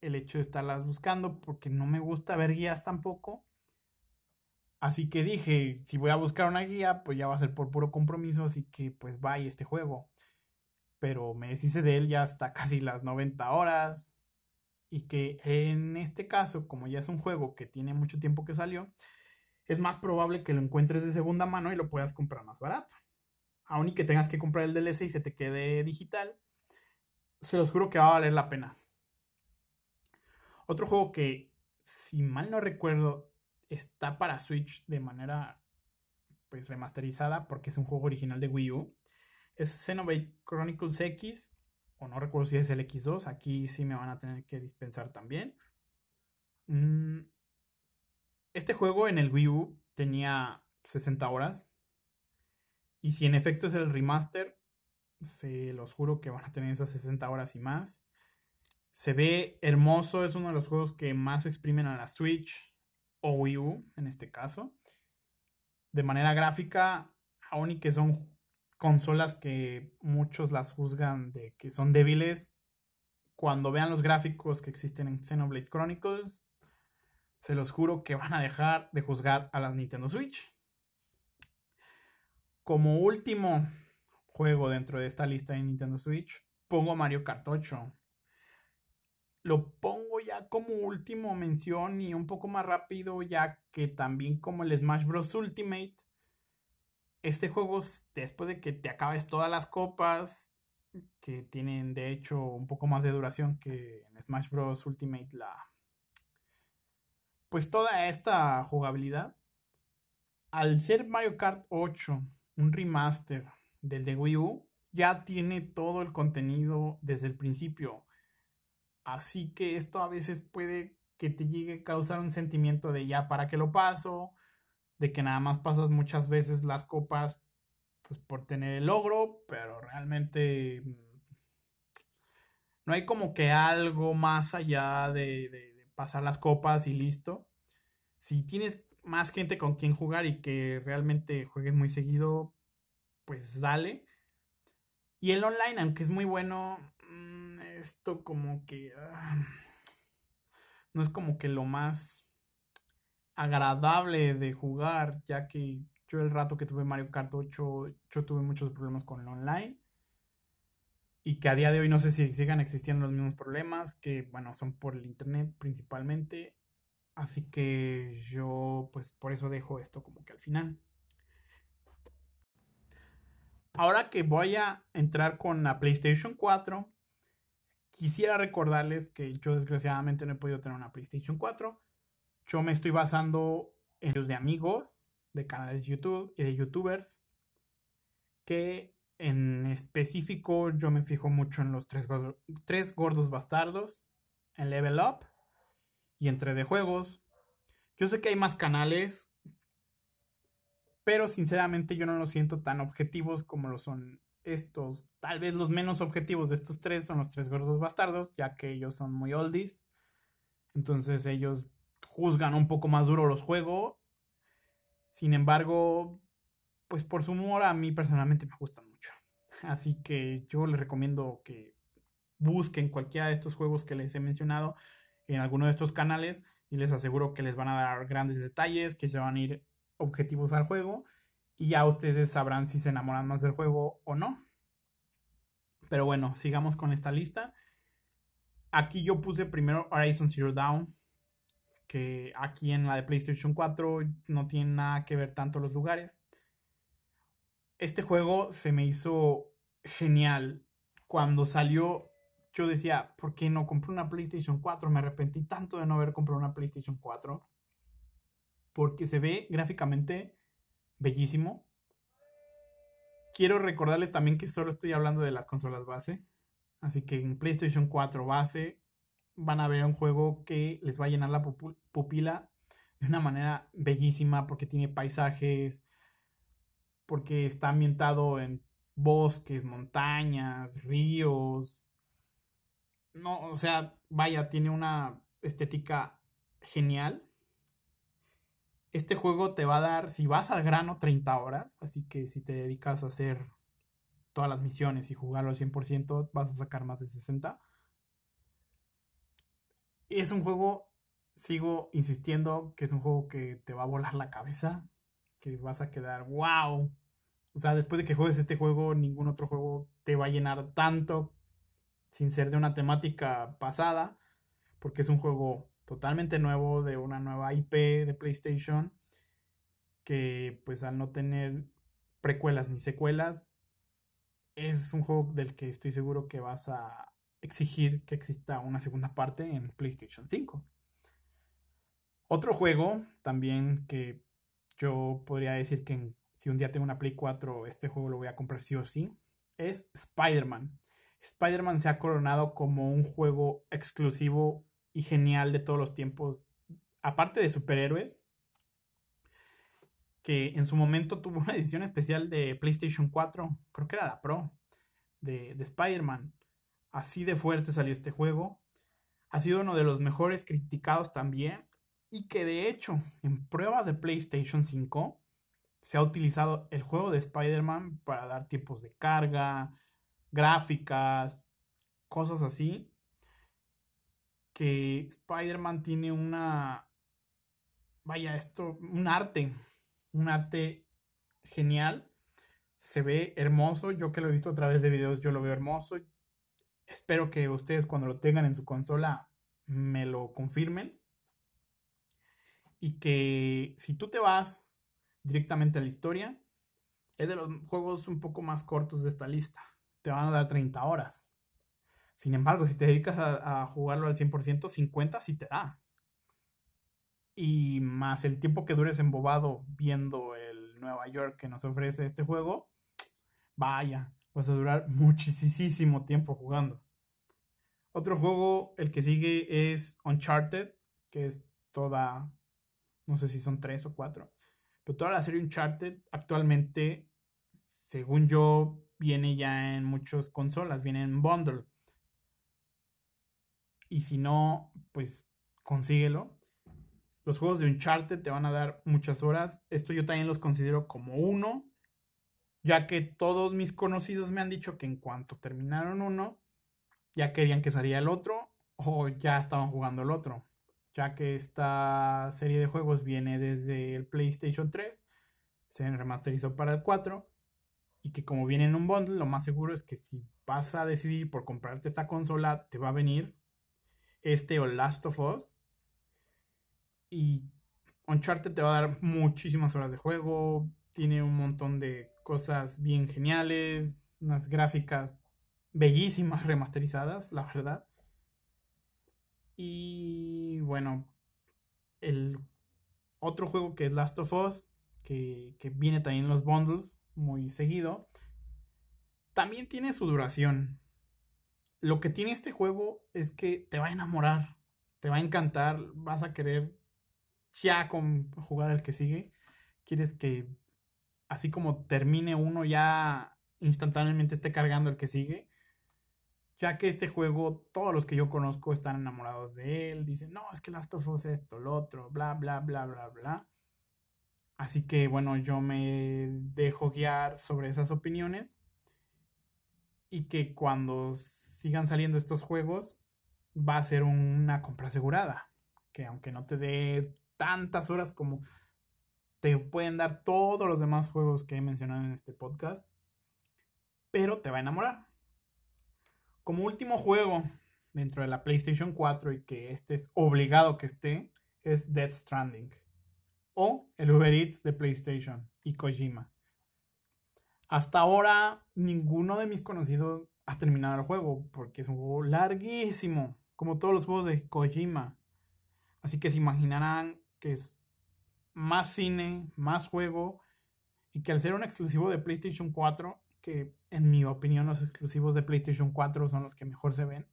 S1: el hecho de estarlas buscando porque no me gusta ver guías tampoco. Así que dije, si voy a buscar una guía, pues ya va a ser por puro compromiso, así que pues vaya este juego. Pero me deshice de él ya hasta <laughs> casi las 90 horas. Y que en este caso, como ya es un juego que tiene mucho tiempo que salió, es más probable que lo encuentres de segunda mano y lo puedas comprar más barato. Aún y que tengas que comprar el DLC y se te quede digital, se los juro que va a valer la pena. Otro juego que, si mal no recuerdo, está para Switch de manera pues remasterizada porque es un juego original de Wii U. Es Xenoblade Chronicles X, o no recuerdo si es el X2, aquí sí me van a tener que dispensar también. Mm, este juego en el Wii U tenía 60 horas. Y si en efecto es el remaster, se los juro que van a tener esas 60 horas y más. Se ve hermoso, es uno de los juegos que más exprimen a la Switch o Wii U en este caso. De manera gráfica, aún y que son consolas que muchos las juzgan de que son débiles, cuando vean los gráficos que existen en Xenoblade Chronicles, se los juro que van a dejar de juzgar a la Nintendo Switch. Como último juego dentro de esta lista de Nintendo Switch, pongo Mario Kart 8. Lo pongo ya como último mención y un poco más rápido, ya que también como el Smash Bros. Ultimate, este juego, después de que te acabes todas las copas, que tienen de hecho un poco más de duración que en Smash Bros. Ultimate, la. Pues toda esta jugabilidad, al ser Mario Kart 8 un remaster del de Wii U, ya tiene todo el contenido desde el principio. Así que esto a veces puede que te llegue a causar un sentimiento de ya para qué lo paso, de que nada más pasas muchas veces las copas pues por tener el logro, pero realmente mm, no hay como que algo más allá de, pasar las copas y listo. Si tienes más gente con quien jugar y que realmente juegues muy seguido, pues dale. Y el online, aunque es muy bueno, mm, esto como que... Ah, no es como que lo más agradable de jugar, ya que yo el rato que tuve Mario Kart 8, yo tuve muchos problemas con el online. Y que a día de hoy no sé si sigan existiendo los mismos problemas, que bueno, son por el internet principalmente. Así que yo pues por eso dejo esto como que al final. Ahora que voy a entrar con la PlayStation 4, quisiera recordarles que yo desgraciadamente no he podido tener una PlayStation 4. Yo me estoy basando en los de amigos, de canales YouTube y de youtubers, que en específico yo me fijo mucho en los tres, tres gordos bastardos, en Level Up y entre de juegos. Yo sé que hay más canales pero sinceramente yo no los siento tan objetivos como lo son estos. Tal vez los menos objetivos de estos tres son los tres gordos bastardos, ya que ellos son muy oldies. Entonces ellos juzgan un poco más duro los juegos. Sin embargo, pues por su humor a mí personalmente me gustan mucho. Así que yo les recomiendo que busquen cualquiera de estos juegos que les he mencionado en alguno de estos canales y les aseguro que les van a dar grandes detalles, que se van a ir objetivos al juego y ya ustedes sabrán si se enamoran más del juego o no. Pero bueno, sigamos con esta lista. Aquí yo puse primero Horizon Zero Dawn, que aquí en la de PlayStation 4 no tiene nada que ver tanto los lugares. Este juego se me hizo genial. Cuando salió, yo decía, ¿por qué no compré una PlayStation 4? Me arrepentí tanto de no haber comprado una PlayStation 4 porque se ve gráficamente bellísimo. Quiero recordarle también que solo estoy hablando de las consolas base. Así que en PlayStation 4 base van a ver un juego que les va a llenar la pupila de una manera bellísima porque tiene paisajes, porque está ambientado en bosques, montañas, ríos. No, o sea, vaya, tiene una estética genial. Este juego te va a dar, si vas al grano, 30 horas. Así que si te dedicas a hacer todas las misiones y jugarlo al 100%, vas a sacar más de 60. Es un juego, sigo insistiendo, que es un juego que te va a volar la cabeza. Que vas a quedar, wow. O sea, después de que juegues este juego, ningún otro juego te va a llenar tanto sin ser de una temática pasada. Porque es un juego totalmente nuevo de una nueva IP de PlayStation que pues al no tener precuelas ni secuelas es un juego del que estoy seguro que vas a exigir que exista una segunda parte en PlayStation 5. Otro juego también que yo podría decir que si un día tengo una Play 4 este juego lo voy a comprar sí o sí es Spider-Man. Spider-Man se ha coronado como un juego exclusivo y genial de todos los tiempos, aparte de superhéroes, que en su momento tuvo una <laughs> edición especial de PlayStation 4, creo que era la Pro, de, de Spider-Man. Así de fuerte salió este juego. Ha sido uno de los mejores criticados también. Y que de hecho, en pruebas de PlayStation 5, se ha utilizado el juego de Spider-Man para dar tiempos de carga, gráficas, cosas así. Que Spider-Man tiene una... Vaya, esto, un arte, un arte genial. Se ve hermoso. Yo que lo he visto a través de videos, yo lo veo hermoso. Espero que ustedes cuando lo tengan en su consola me lo confirmen. Y que si tú te vas directamente a la historia, es de los juegos un poco más cortos de esta lista. Te van a dar 30 horas. Sin embargo, si te dedicas a, jugarlo al 100%, 50 sí te da. Y más el tiempo que dures embobado viendo el Nueva York que nos ofrece este juego, vaya, vas a durar muchísimo tiempo jugando. Otro juego, el que sigue es Uncharted, que es toda, no sé si son tres o cuatro, pero toda la serie Uncharted actualmente, según yo, viene ya en muchas consolas, viene en bundle. Y si no, pues consíguelo. Los juegos de Uncharted te van a dar muchas horas. Esto yo también los considero como uno, ya que todos mis conocidos me han dicho que en cuanto terminaron uno, ya querían que saliera el otro o ya estaban jugando el otro. Ya que esta serie de juegos viene desde el PlayStation 3, se remasterizó para el 4 y que como viene en un bundle, lo más seguro es que si vas a decidir por comprarte esta consola, te va a venir este o Last of Us. Y Uncharted te va a dar muchísimas horas de juego, tiene un montón de cosas bien geniales, unas gráficas bellísimas <laughs> remasterizadas, la verdad. Y bueno, el otro juego que es Last of Us, que, que viene también en los bundles muy seguido, también tiene su duración. Lo que tiene este juego es que te va a enamorar, te va a encantar, vas a querer ya con jugar al que sigue. Quieres que así como termine uno ya instantáneamente esté cargando el que sigue ya que este juego, todos los que yo conozco están enamorados de él, dicen, no, es que Last of Us esto, lo otro, bla, bla, bla, bla, bla. Así que bueno, yo me dejo guiar sobre esas opiniones y que cuando sigan saliendo estos juegos va a ser una compra asegurada, que aunque no te dé tantas horas como te pueden dar todos los demás juegos que he mencionado en este podcast, pero te va a enamorar como último juego dentro de la PlayStation 4 y que este es obligado que esté, es Dead Stranding. O el Uber Eats de PlayStation y Kojima. Hasta ahora ninguno de mis conocidos ha terminado el juego porque es un juego larguísimo, como todos los juegos de Kojima. Así que se imaginarán que es más cine, más juego y que al ser un exclusivo de PlayStation 4 que en mi opinión los exclusivos de PlayStation 4 son los que mejor se ven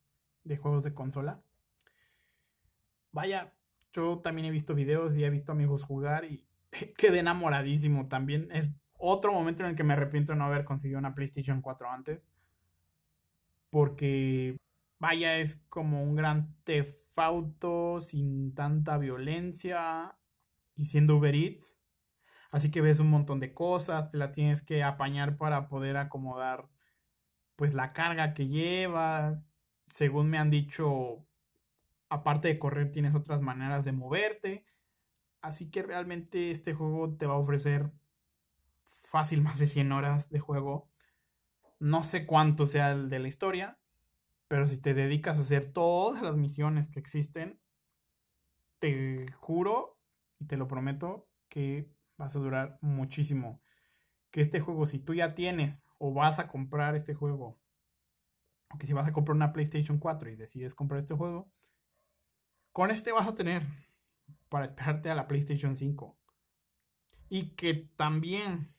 S1: de juegos de consola. Vaya, yo también he visto videos y he visto amigos jugar y <laughs> quedé enamoradísimo. También es otro momento en el que me arrepiento de no haber conseguido una PlayStation 4 antes. Porque, vaya, es como un gran tefauto sin tanta violencia y siendo Uber Eats Así que ves un montón de cosas, te la tienes que apañar para poder acomodar pues la carga que llevas. Según me han dicho, aparte de correr tienes otras maneras de moverte. Así que realmente este juego te va a ofrecer fácil <laughs> más de 100 horas de juego. No sé cuánto sea el de la historia, pero si te dedicas a hacer todas las misiones que existen, te juro y te lo prometo que vas a durar muchísimo. Que este juego, si tú ya tienes o vas a comprar este juego, o que si vas a comprar una PlayStation 4 y decides comprar este juego, con este vas a tener para esperarte a la PlayStation 5. Y que también,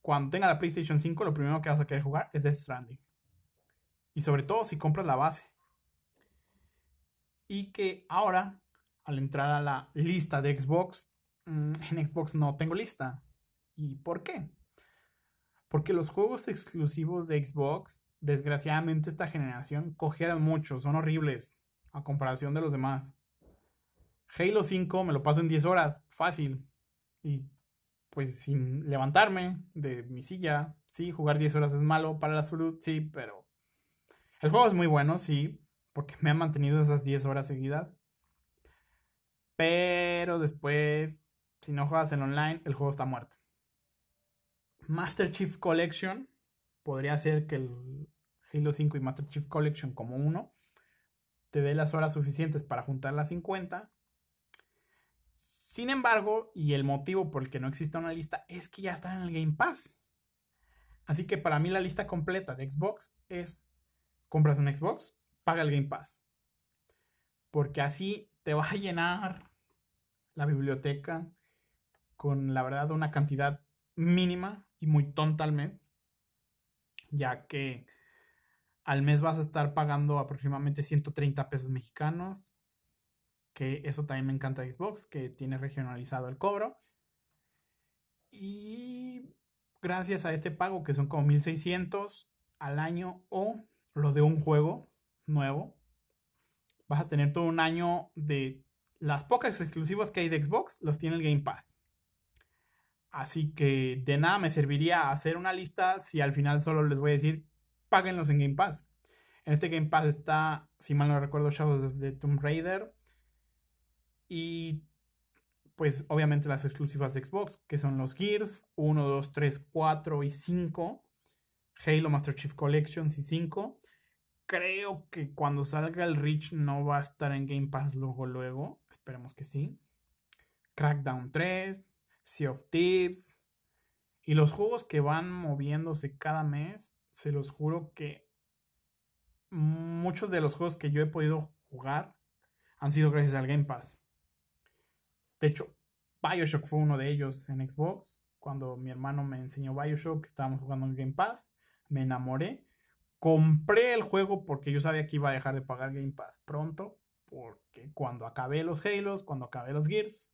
S1: cuando tenga la PlayStation 5, lo primero que vas a querer jugar es Death Stranding. Y sobre todo si compras la base. Y que ahora, al entrar a la lista de Xbox, mm, en Xbox no tengo lista. ¿Y por qué? Porque los juegos exclusivos de Xbox, desgraciadamente esta generación, cogieron mucho, son horribles a comparación de los demás. Halo 5 me lo paso en 10 horas, fácil. Y pues sin levantarme de mi silla. Sí, jugar 10 horas es malo para la salud, sí, pero el juego es muy bueno, sí, porque me ha mantenido esas 10 horas seguidas. Pero después, si no juegas en online, el juego está muerto. Master Chief Collection podría ser que el Halo 5 y Master Chief Collection como uno te dé las horas suficientes para juntar las 50 sin embargo, y el motivo por el que no existe una lista es que ya está en el Game Pass. Así que para mí la lista completa de Xbox es compras un Xbox, paga el Game Pass. Porque así te va a llenar la biblioteca con la verdad una cantidad mínima y muy tonta al mes. Ya que al mes vas a estar pagando aproximadamente 130 pesos mexicanos que eso también me encanta Xbox, que tiene regionalizado el cobro. Y gracias a este pago, que son como 1600 al año o lo de un juego nuevo, vas a tener todo un año de las pocas exclusivas que hay de Xbox, los tiene el Game Pass. Así que de nada me serviría hacer una lista si al final solo les voy a decir, páguenlos en Game Pass. En este Game Pass está, si mal no recuerdo, Shadows the Tomb Raider, y pues obviamente las exclusivas de Xbox, que son los Gears 1, 2, 3, 4 y 5. Halo Master Chief Collections y 5. Creo que cuando salga el Reach no va a estar en Game Pass luego, luego. Esperemos que sí. Crackdown 3, Sea of Thieves. Y los juegos que van moviéndose cada mes, se los juro que muchos de los juegos que yo he podido jugar han sido gracias al Game Pass. De hecho, Bioshock fue uno de ellos en Xbox. Cuando mi hermano me enseñó Bioshock, estábamos jugando en Game Pass, me enamoré. Compré el juego porque yo sabía que iba a dejar de pagar Game Pass pronto. Porque cuando acabé los Halos, cuando acabé los Gears,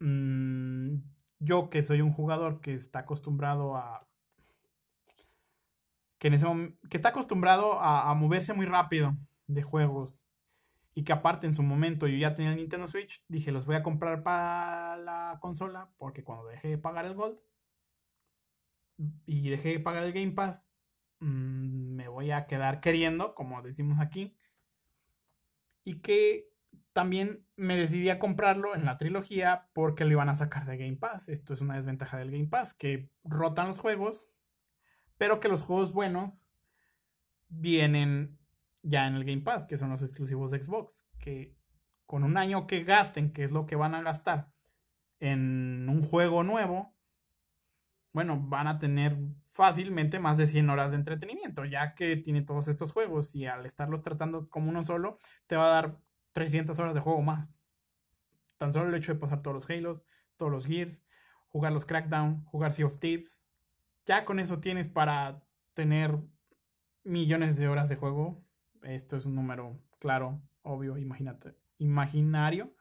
S1: mmm, yo que soy un jugador que está acostumbrado a. que, en ese que está acostumbrado a, a moverse muy rápido de juegos y que aparte en su momento yo ya tenía el Nintendo Switch, dije los voy a comprar para la consola porque cuando dejé de pagar el Gold y dejé de pagar el Game Pass, mm, me voy a quedar queriendo, como decimos aquí, y que también me decidí a comprarlo en la trilogía porque lo iban a sacar de Game Pass. Esto es una desventaja del Game Pass, que rotan los juegos, pero que los juegos buenos vienen ya en el Game Pass, que son los exclusivos de Xbox, que con un año que gasten, que es lo que van a gastar en un juego nuevo, bueno, van a tener fácilmente más de 100 horas de entretenimiento, ya que tiene todos estos juegos y al estarlos tratando como uno solo, te va a dar 300 horas de juego más. Tan solo el hecho de pasar todos los Halos, todos los Gears, jugar los Crackdown, jugar Sea of Thieves, ya con eso tienes para tener millones de horas de juego esto es un número claro, obvio, imagínate, imaginario.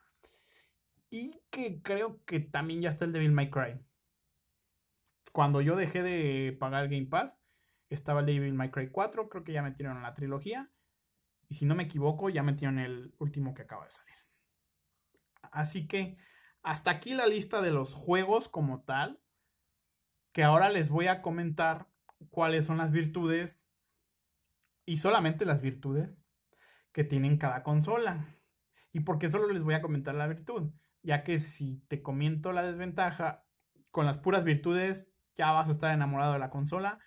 S1: Y que creo que también ya está el Devil May Cry. Cuando yo dejé de pagar el Game Pass, estaba el Devil May Cry 4, creo que ya metieron la trilogía. Y si no me equivoco, ya metieron el último que acaba de salir. Así que hasta aquí la lista de los juegos como tal. Que ahora les voy a comentar cuáles son las virtudes y solamente las virtudes que tienen cada consola. ¿Y por qué solo les voy a comentar la virtud? Ya que si te comento la desventaja, con las puras virtudes ya vas a estar enamorado de la consola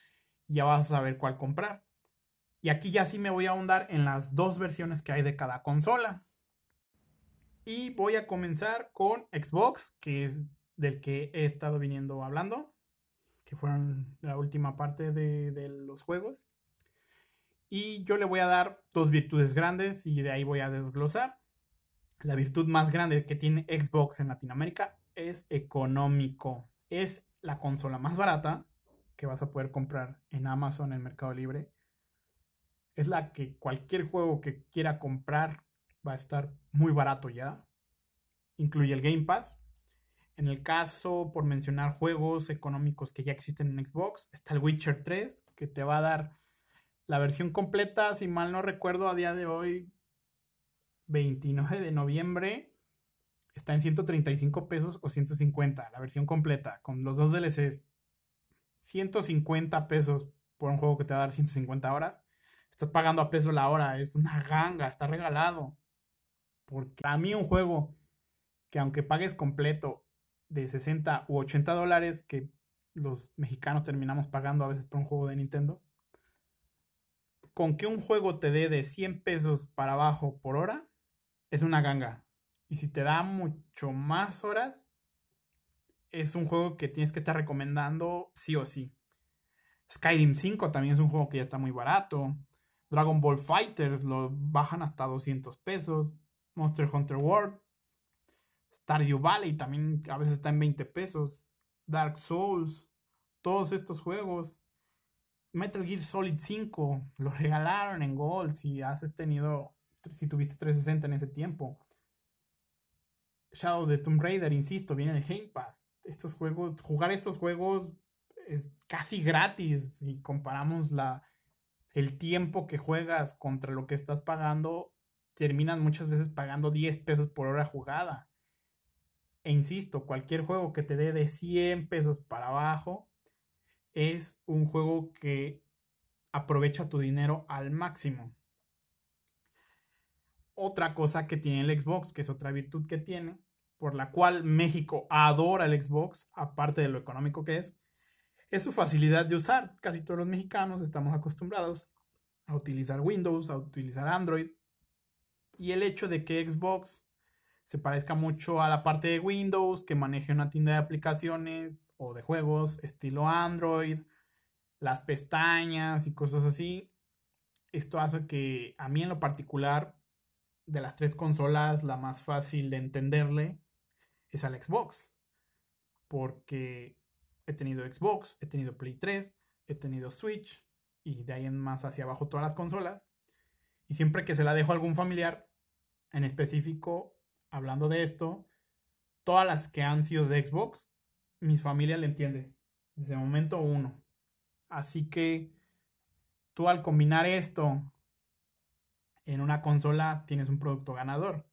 S1: ya vas a saber cuál comprar. Y aquí ya sí me voy a ahondar en las dos versiones que hay de cada consola. Y voy a comenzar con Xbox, que es del que he estado viniendo hablando, que fueron la última parte de, de los juegos. Y yo le voy a dar dos virtudes grandes y de ahí voy a desglosar. La virtud más grande que tiene Xbox en Latinoamérica es económico. Es la consola más barata que vas a poder comprar en Amazon, en Mercado Libre. Es la que cualquier juego que quiera comprar va a estar muy barato ya. incluye el Game Pass. En el caso, por mencionar juegos económicos que ya existen en Xbox, está el Witcher 3, que te va a dar la versión completa, si mal no recuerdo, a día de hoy, 29 de noviembre, está en 135 pesos o 150, la versión completa, con los dos DLCs. 150 pesos por un juego que te va a dar 150 horas. Estás pagando a peso la hora, es una ganga, está regalado. Porque a mí un juego que aunque pagues completo de 60 u 80 dólares, que los mexicanos terminamos pagando a veces por un juego de Nintendo, con que un juego te dé de 100 pesos para abajo por hora, es una ganga. Y si te da mucho más horas, es un juego que tienes que estar recomendando sí o sí. Skyrim 5 también es un juego que ya está muy barato. Dragon Ball Fighters lo bajan hasta 200 pesos. Monster Hunter World. Stardew Valley también a veces está en 20 pesos. Dark Souls. Todos estos juegos. Metal Gear Solid 5 lo <laughs> regalaron en Gold si has tenido si tuviste 360 en ese tiempo. Shadow de Tomb Raider, insisto, viene el Game Pass. Estos juegos, jugar estos juegos es casi gratis si comparamos la, el tiempo que juegas contra lo que estás pagando, terminas muchas veces pagando 10 pesos por hora jugada. E insisto, cualquier juego que te dé de 100 pesos para abajo es un juego que aprovecha tu dinero al máximo. Otra cosa que tiene el Xbox, que es otra virtud que tiene, por la cual México adora el Xbox, aparte de lo económico que es, es su facilidad de usar. Casi todos los mexicanos estamos acostumbrados a utilizar Windows, a utilizar Android. Y el hecho de que Xbox se parezca mucho a la parte de Windows, que maneje una tienda de aplicaciones o de juegos estilo Android, las pestañas y cosas así. Esto hace que a mí en lo particular, de las tres consolas, la más fácil de entenderle es al Xbox. Porque he tenido Xbox, he tenido Play 3, he tenido Switch y de ahí en más hacia abajo todas las consolas. Y siempre que se la dejo a algún familiar, en específico, hablando de esto, todas las que han sido de Xbox, mi familia le entiende. Desde el momento uno. Así que tú al combinar esto en una consola tienes un producto ganador.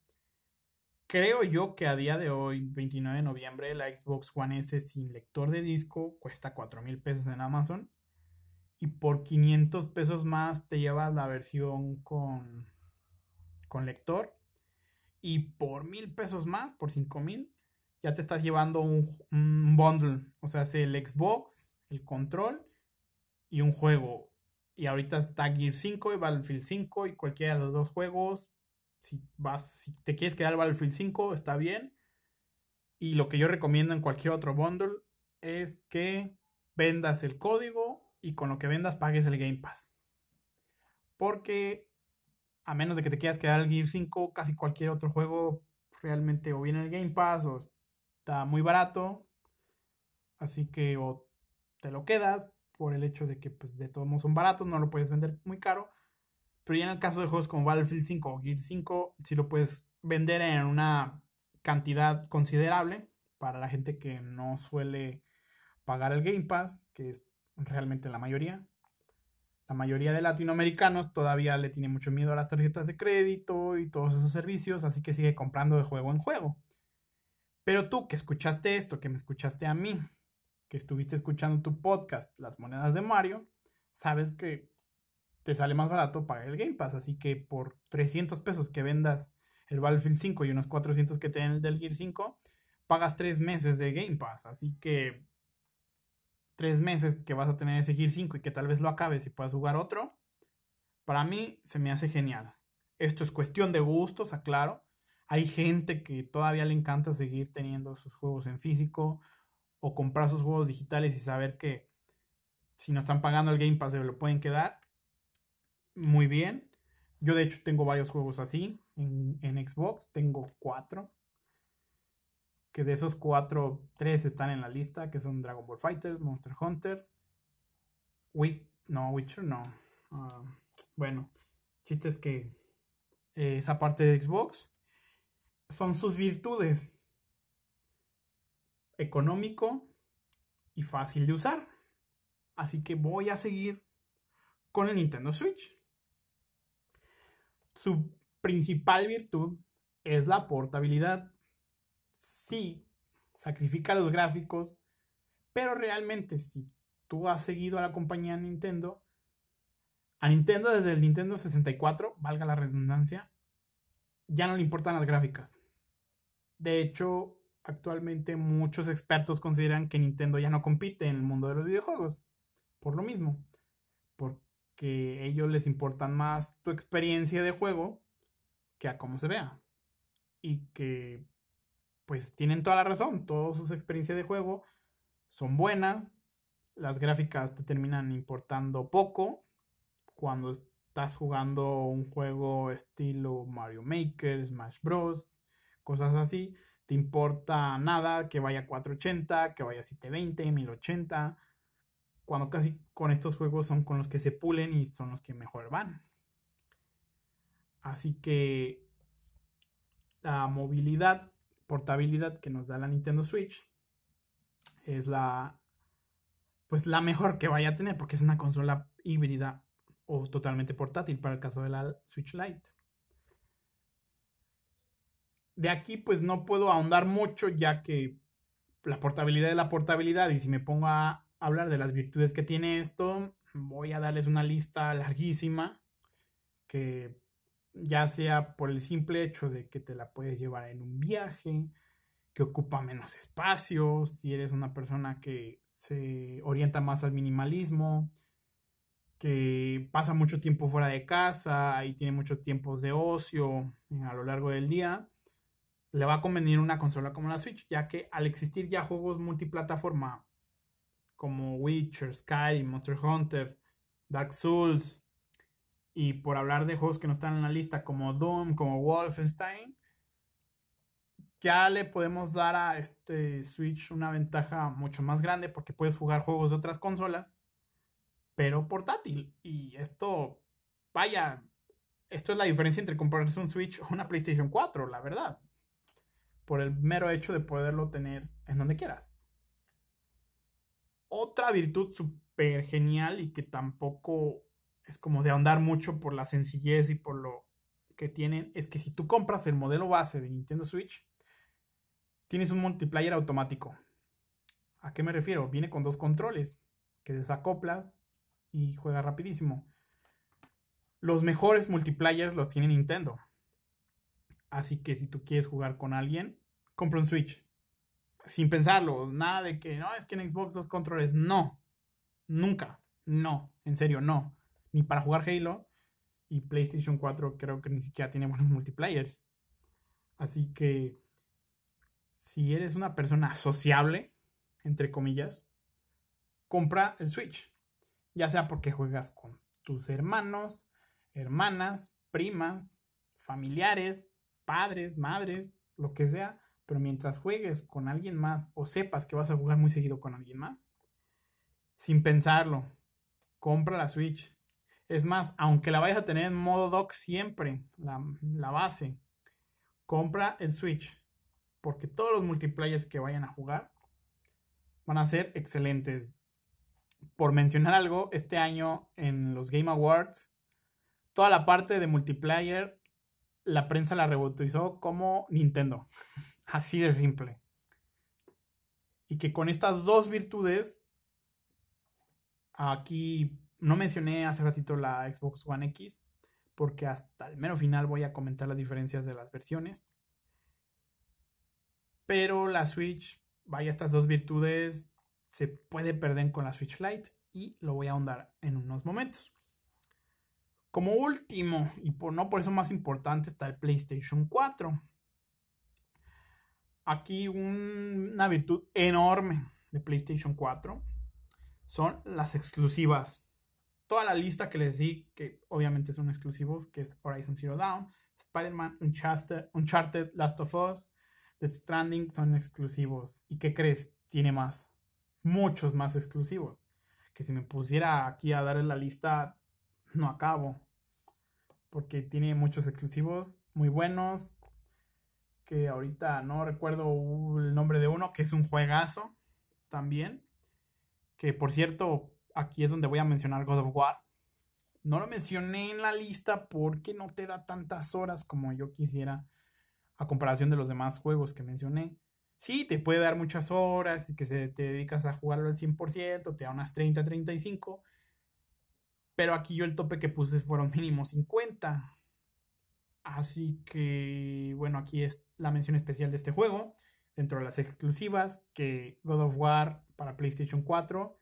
S1: Creo yo que a día de hoy, 29 de noviembre, la Xbox One S sin lector de disco cuesta 4 mil pesos en Amazon. Y por 500 pesos más te llevas la versión con, con lector. Y por mil pesos más, por 5 mil, ya te estás llevando un, un bundle. O sea, es el Xbox, el control y un juego. Y ahorita está Gear 5 y Battlefield 5 y cualquiera de los dos juegos si vas, si te quieres quedar al Battlefield 5, está bien. Y lo que yo recomiendo en cualquier otro bundle es que vendas el código y con lo que vendas pagues el Game Pass. Porque a menos de que te quieras quedar al Gear 5, casi cualquier otro juego realmente o viene el Game Pass o está muy barato. Así que o te lo quedas por el hecho de que pues, de todos modos son baratos, no lo puedes vender muy caro. Pero ya en el caso de juegos como Battlefield 5 o Gear 5, sí lo puedes vender en una cantidad considerable para la gente que no suele pagar el Game Pass, que es realmente la mayoría. La mayoría de latinoamericanos todavía le tiene mucho miedo a las tarjetas de crédito y todos esos servicios, así que sigue comprando de juego en juego. Pero tú que escuchaste esto, que me escuchaste a mí, que estuviste escuchando tu podcast, Las Monedas de Mario, sabes que te sale más barato pagar el Game Pass. Así que por 300 pesos que vendas el Battlefield 5 y unos 400 que te den el del Gear 5, pagas 3 meses de Game Pass. Así que 3 meses que vas a tener ese Gear 5 y que tal vez lo acabes y puedas jugar otro, para mí se me hace genial. Esto es cuestión de gustos, aclaro. Hay gente que todavía le encanta seguir teniendo sus juegos en físico o comprar sus juegos digitales y saber que si no están pagando el Game Pass se lo pueden quedar muy bien. Yo de hecho tengo varios juegos así en, Xbox. Tengo cuatro. Que de esos cuatro, tres están en la lista, que son Dragon Ball Fighters, Monster Hunter. no, Witcher no. Ah, bueno, chiste es que eh, esa parte de Xbox son sus virtudes. Económico y fácil de usar. Así que voy a seguir con el Nintendo Switch. Su principal virtud es la portabilidad. Sí, sacrifica los gráficos, pero realmente si tú has seguido a la compañía Nintendo, a Nintendo desde el Nintendo 64, valga la redundancia, ya no le importan las gráficas. De hecho, actualmente muchos expertos consideran que Nintendo ya no compite en el mundo de los videojuegos. Por lo mismo. Porque ellos les importan más tu experiencia de juego que a cómo se vea. Y que pues tienen toda la razón. Todas sus experiencias de juego son buenas. Las gráficas te terminan importando poco. Cuando estás jugando un juego estilo Mario Maker, Smash Bros. Cosas así te importa nada que vaya 480, que vaya 720, 1080, cuando casi con estos juegos son con los que se pulen y son los que mejor van. Así que la movilidad, portabilidad que nos da la Nintendo Switch es la pues la mejor que vaya a tener porque es una consola híbrida o totalmente portátil para el caso de la Switch Lite de aquí pues no puedo ahondar mucho ya que la portabilidad es la portabilidad y si me pongo a hablar de las virtudes que tiene esto, voy a darles una lista larguísima que ya sea por el simple hecho de que te la puedes llevar en un viaje, que ocupa menos espacio, si eres una persona que se orienta más al minimalismo, que pasa mucho tiempo fuera de casa y tiene muchos tiempos de ocio a lo largo del día, le va a convenir una consola como la Switch, ya que al existir ya juegos multiplataforma como Witcher, Sky, Monster Hunter, Dark Souls, y por hablar de juegos que no están en la lista como Doom, como Wolfenstein, ya le podemos dar a este Switch una ventaja mucho más grande porque puedes jugar juegos de otras consolas, pero portátil. Y esto, vaya, esto es la diferencia entre comprarse un Switch o una PlayStation 4, la verdad por el mero hecho de poderlo tener en donde quieras. Otra virtud súper genial y que tampoco es como de ahondar mucho por la sencillez y por lo que tienen es que si tú compras el modelo base de Nintendo Switch, tienes un multiplayer automático. ¿A qué me refiero? Viene con dos controles que desacoplas y juega rapidísimo. Los mejores multiplayers los tiene Nintendo. Así que si tú quieres jugar con alguien, compra un Switch. Sin pensarlo, nada de que no, es que en Xbox dos controles. No, nunca, no, en serio, no. Ni para jugar Halo y PlayStation 4 creo que ni siquiera tiene buenos <laughs> multiplayers. Así que si eres una persona sociable, entre comillas, compra el Switch. Ya sea porque juegas con tus hermanos, hermanas, primas, familiares, padres, madres, lo que sea, pero mientras juegues con alguien más o sepas que vas a jugar muy seguido con alguien más, sin pensarlo, compra la Switch. Es más, aunque la vayas a tener en modo dock siempre, la, la base, compra el Switch. Porque todos los multiplayers que vayan a jugar van a ser excelentes. Por mencionar algo, este año en los Game Awards, toda la parte de multiplayer la prensa la rebautizó como Nintendo. <laughs> Así de simple. Y que con estas dos virtudes, aquí no mencioné hace ratito la Xbox One X, porque hasta el mero final voy a comentar las diferencias de las versiones. Pero la Switch, vaya, estas dos virtudes se puede perder con la Switch Lite y lo voy a ahondar en unos momentos. Como último, y por, no por eso más importante, está el PlayStation 4. Aquí una virtud enorme de PlayStation 4 son las exclusivas. Toda la lista que les di, que obviamente son exclusivos, que es Horizon Zero Dawn, Spider-Man, Uncharted, Uncharted, Last of Us, The Stranding son exclusivos. ¿Y qué crees? Tiene más. Muchos más exclusivos. Que si me pusiera aquí a darle la lista, no acabo porque tiene muchos exclusivos muy buenos que ahorita no recuerdo el nombre de uno, que es un juegazo también. Que por cierto, aquí es donde voy a mencionar God of War. No lo mencioné en la lista porque no te da tantas horas como yo quisiera a comparación de los demás juegos que mencioné. Sí, te puede dar muchas horas y que se, te dedicas a jugarlo al 100%, te da unas 30, 35. Pero aquí yo el tope que puse fueron mínimo 50. Así que, bueno, aquí es la mención especial de este juego. Dentro de las exclusivas, que God of War para PlayStation 4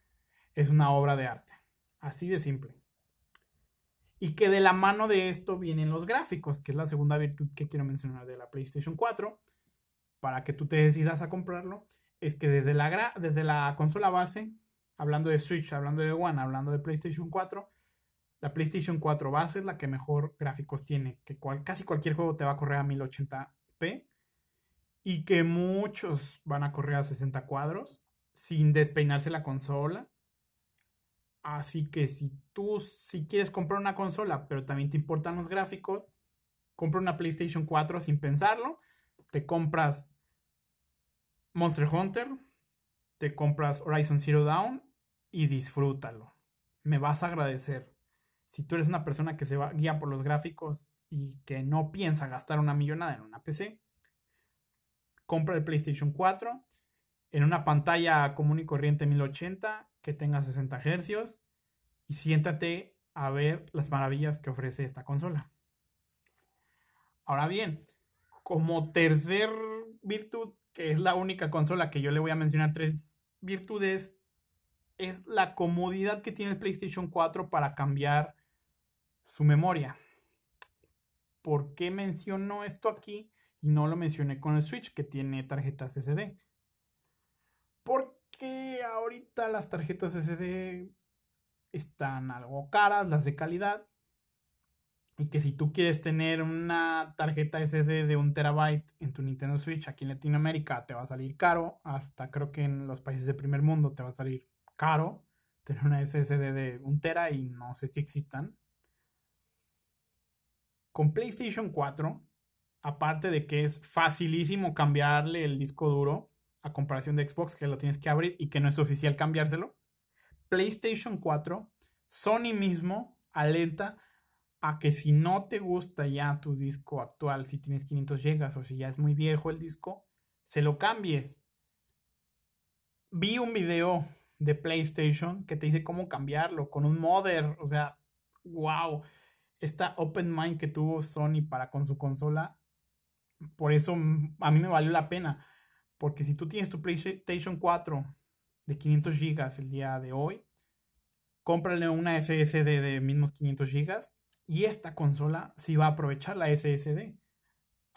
S1: es una obra de arte. Así de simple. Y que de la mano de esto vienen los gráficos, que es la segunda virtud que quiero mencionar de la PlayStation 4, para que tú te decidas a comprarlo, es que desde la, desde la consola base, hablando de Switch, hablando de One, hablando de PlayStation 4, la PlayStation 4 base es la que mejor gráficos tiene, que casi cualquier juego te va a correr a 1080p y que muchos van a correr a 60 cuadros sin despeinarse la consola Así que si tú si quieres comprar una consola, pero también te importan los gráficos, compra una PlayStation 4 sin pensarlo, te compras Monster Hunter, te compras Horizon Zero Dawn y disfrútalo. Me vas a agradecer. Si tú eres una persona que se va, guía por los gráficos y que no piensa gastar una millonada en una PC, compra el PlayStation 4 en una pantalla común y corriente 1080 que tenga 60 Hz y siéntate a ver las maravillas que ofrece esta consola. Ahora bien, como tercer virtud, que es la única consola que yo le voy a mencionar tres virtudes, es la comodidad que tiene el PlayStation 4 para cambiar su memoria. ¿Por qué menciono esto aquí y no lo mencioné con el Switch que tiene tarjetas SD? Porque ahorita las tarjetas SD están algo caras, las de calidad. Y que si tú quieres tener una tarjeta SD de un terabyte en tu Nintendo Switch aquí en Latinoamérica te va a salir caro. Hasta creo que en los países de primer mundo te va a salir caro tener una SSD de un tera y no sé si existan. Con PlayStation 4, aparte de que es facilísimo cambiarle el disco duro a comparación de Xbox que lo tienes que abrir y que no es oficial cambiárselo, PlayStation 4, Sony mismo alenta a que si no te gusta ya tu disco actual, si tienes 500 GB o si ya es muy viejo el disco, se lo cambies. Vi un video de PlayStation que te dice cómo cambiarlo con un modder, o sea, wow, esta open mind que tuvo Sony para con su consola, por eso a mí me valió la pena, porque si tú tienes tu PlayStation 4 de 500 GB el día de hoy, cómprale una SSD de mismos 500 GB y esta consola sí va a aprovechar la SSD.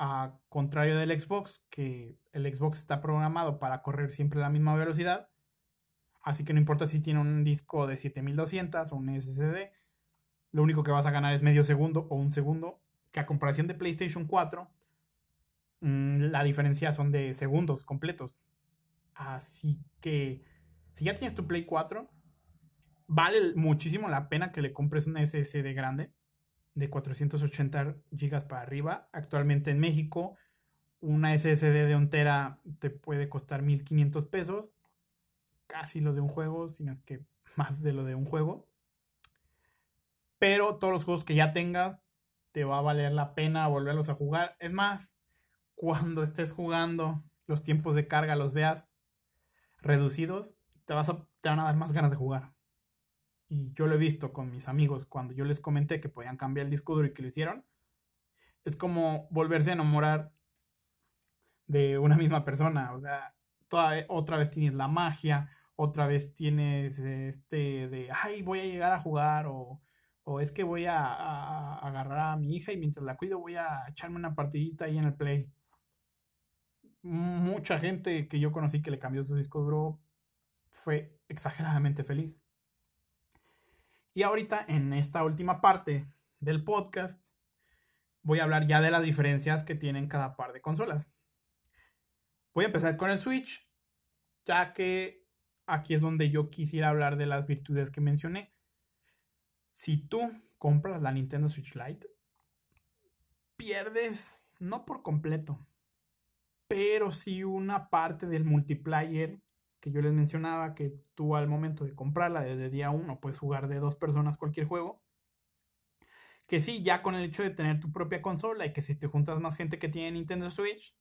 S1: A contrario del Xbox, que el Xbox está programado para correr siempre a la misma velocidad. Así que no importa si tiene un disco de 7200 o un SSD, lo único que vas a ganar es medio segundo o un segundo. Que a comparación de PlayStation 4, mm, la diferencia son de segundos completos. Así que si ya tienes tu Play 4, vale muchísimo la pena que le compres una SSD grande de 480 GB para arriba. Actualmente en México, una SSD de un tera te puede costar 1500 pesos. Casi lo de un juego, si no es que <laughs> más de lo de un juego. Pero todos los juegos que ya tengas, te va a valer la pena volverlos a jugar. Es más, cuando estés jugando, los tiempos de carga los veas reducidos, te, vas a, te van a dar más ganas de jugar y yo lo he visto con mis amigos cuando yo les comenté que podían cambiar el disco duro y que lo hicieron, es como volverse a enamorar de una misma persona, o sea, toda, otra vez tienes la magia, otra vez tienes este de, ay, voy a llegar a jugar o, o es que voy a, agarrar a mi hija y mientras la cuido voy a echarme una partidita ahí en el play. Mucha gente que yo conocí que le cambió su disco duro fue exageradamente feliz. Y ahorita en esta última parte del podcast voy a hablar ya de las diferencias que tienen cada par de consolas. Voy a empezar con el Switch, ya que aquí es donde yo quisiera hablar de las virtudes que mencioné. Si tú compras la Nintendo Switch Lite, pierdes, no por completo, pero sí una parte del multiplayer que yo les mencionaba, que tú al momento de comprarla desde día uno puedes jugar de dos personas cualquier juego. Que sí, ya con el hecho de tener tu propia consola y que si te juntas más gente que tiene Nintendo Switch,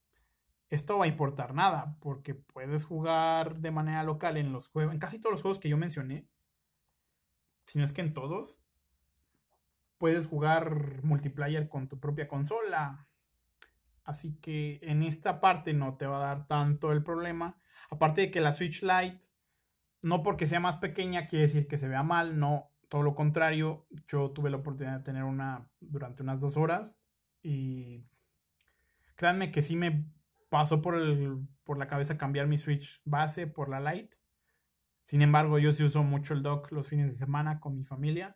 S1: esto va a importar nada, porque puedes jugar de manera local en los juegos, en casi todos los juegos que yo mencioné, si no es que en todos, puedes jugar multiplayer con tu propia consola. Así que en esta parte no te va a dar tanto el problema. Aparte de que la Switch Lite, no porque sea más pequeña quiere decir que se vea mal, no, todo lo contrario. Yo tuve la oportunidad de tener una durante unas dos horas y créanme que sí me pasó por, el, por la cabeza cambiar mi Switch base por la Lite. Sin embargo, yo sí uso mucho el dock los fines de semana con mi familia.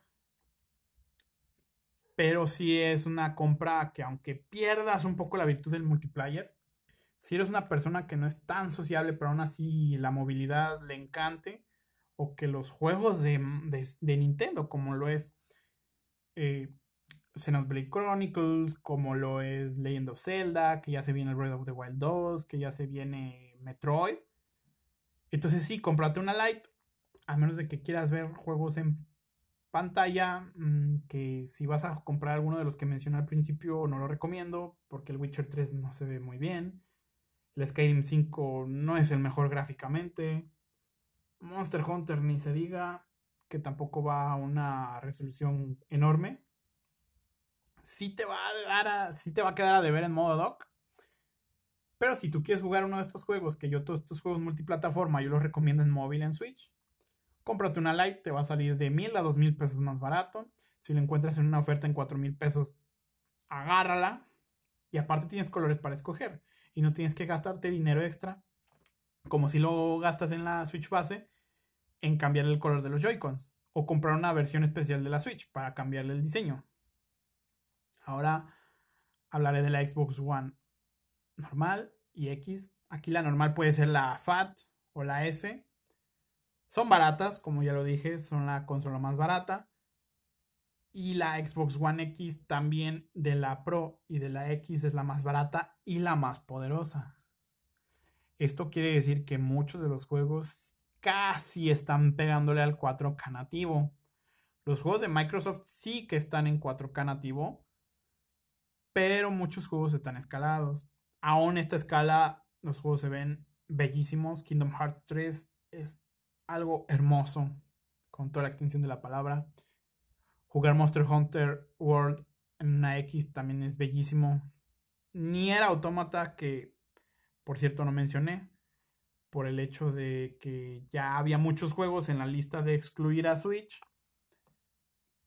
S1: Pero sí es una compra que aunque pierdas un poco la virtud del multiplayer, si eres una persona que no es tan sociable, pero aún así la movilidad le encante, o que los juegos de, Nintendo, como lo es eh, Xenoblade Chronicles, como lo es Legend of Zelda, que ya se viene el Breath of the Wild 2, que ya se viene Metroid. Entonces sí, cómprate una Lite, a menos de que quieras ver juegos en pantalla, mm, que si vas a comprar alguno de los que mencioné al principio, no lo recomiendo, porque el Witcher 3 no se ve muy bien. El Skyrim 5 no es el mejor gráficamente. Monster Hunter ni se diga, que tampoco va a una resolución enorme sí te va a dar a, te va a quedar a deber en modo dock. Pero si tú quieres jugar uno de estos juegos, que yo todos estos juegos multiplataforma, yo los recomiendo en móvil en Switch. Cómprate una Lite, te va a salir de mil a dos mil pesos más barato. Si lo encuentras en una oferta en cuatro mil pesos, agárrala. Y aparte tienes colores para escoger. Y no tienes que gastarte dinero extra, como si lo gastas en la Switch base, en cambiar el color de los Joy-Cons. O comprar una versión especial de la Switch para cambiarle el diseño. Ahora hablaré de la Xbox One normal y X. Aquí la normal puede ser la FAT o la S. Son baratas, como ya lo dije, son la consola más barata. Y la Xbox One X también de la Pro y de la X es la más barata y la más poderosa. Esto quiere decir que muchos de los juegos casi están pegándole al 4K nativo. Los juegos de Microsoft sí que están en 4K nativo, pero muchos juegos están escalados. Aún esta escala, los juegos se ven bellísimos. Kingdom Hearts 3 es algo hermoso, con toda la extensión de la palabra. Jugar Monster Hunter World en una X también es bellísimo. Nier Automata, que por cierto no mencioné, por el hecho de que ya había muchos juegos en la lista de excluir a Switch.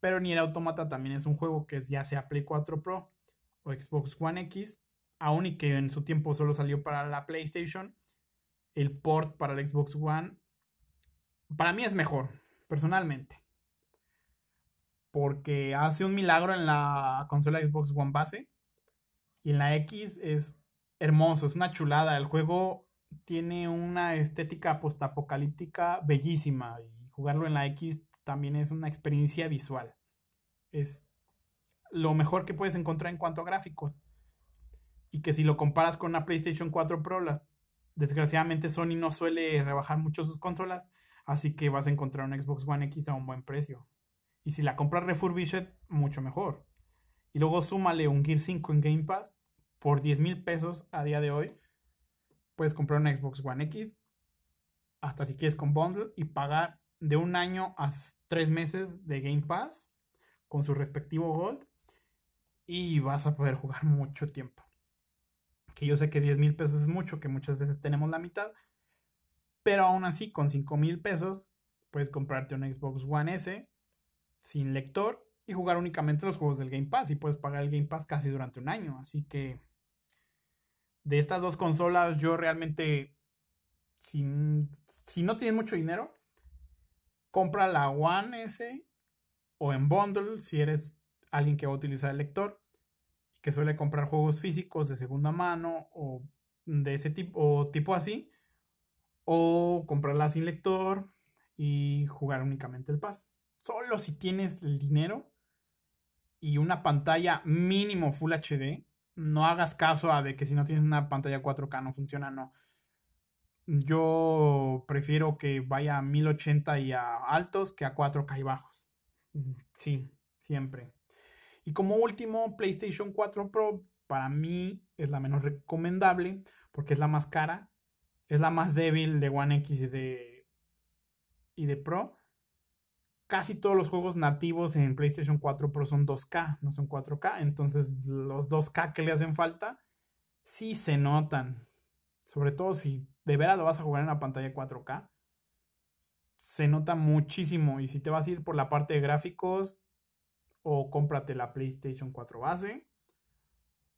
S1: Pero Nier Automata también es un juego que ya sea Play 4 Pro o Xbox One X, aún y que en su tiempo solo salió para la PlayStation, el port para el Xbox One, para mí es mejor, personalmente. Porque hace un milagro en la consola Xbox One base. Y en la X es hermoso, es una chulada. El juego tiene una estética postapocalíptica bellísima. Y jugarlo en la X también es una experiencia visual. Es lo mejor que puedes encontrar en cuanto a gráficos. Y que si lo comparas con una PlayStation 4 Pro, desgraciadamente Sony no suele rebajar mucho sus consolas, así que vas a encontrar un Xbox One X a un buen precio. Y si la compras refurbished, mucho mejor. Y luego súmale un Gear 5 en Game Pass por 10 mil pesos a día de hoy. Puedes comprar una Xbox One X, hasta si quieres con bundle, y pagar de un año a tres meses de Game Pass con su respectivo Gold y vas a poder jugar mucho tiempo. Que yo sé que 10 mil pesos es mucho, que muchas veces tenemos la mitad, pero aún así con 5 mil pesos puedes comprarte un Xbox One S sin lector y jugar únicamente los juegos del Game Pass y puedes pagar el Game Pass casi durante un año. Así que de estas dos consolas yo realmente, si, si no tienes mucho dinero, compra la One S o en bundle si eres alguien que va a utilizar el lector que suele comprar juegos físicos de segunda mano o de ese tipo o tipo así o comprarla sin lector y jugar únicamente el pass. Solo si tienes el dinero y una pantalla mínimo Full HD, no hagas caso a de que si no tienes una pantalla 4K no funciona, no. Yo prefiero que vaya a 1080 y a altos que a 4K y bajos. Sí, siempre. Y como último, PlayStation 4 Pro para mí es la menos recomendable porque es la más cara, es la más débil de One X y de, y de Pro. Casi todos los juegos nativos en PlayStation 4 Pro son 2K, no son 4K. Entonces los 2K que le hacen falta sí se notan. Sobre todo si de verdad lo vas a jugar en una pantalla 4K. Se nota muchísimo. Y si te vas a ir por la parte de gráficos, o cómprate la PlayStation 4 base.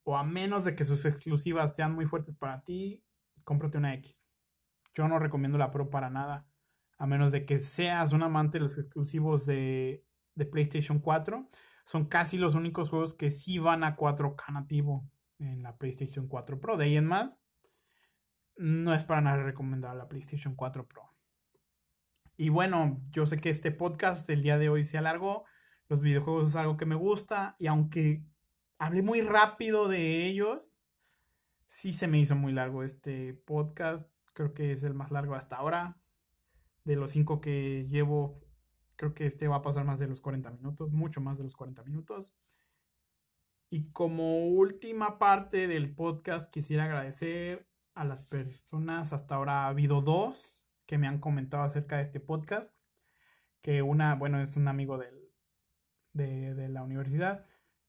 S1: O a menos de que sus exclusivas sean muy fuertes para ti, cómprate una X. Yo no recomiendo la Pro para nada. A menos de que seas un amante de los exclusivos de, de PlayStation 4. Son casi los únicos juegos que sí van a 4K nativo en la PlayStation 4 Pro. De ahí en más, no es para nada recomendable la PlayStation 4 Pro. Y bueno, yo sé que este podcast del día de hoy se alargó. Los videojuegos es algo que me gusta. Y aunque hablé muy rápido de ellos, sí se me hizo muy largo este podcast. Creo que es el más largo hasta ahora. De los cinco que llevo, creo que este va a pasar más de los 40 minutos, mucho más de los 40 minutos. Y como última parte del podcast, quisiera agradecer a las personas. Hasta ahora ha habido dos que me han comentado acerca de este podcast. Que una, bueno, es un amigo del, de, de la universidad,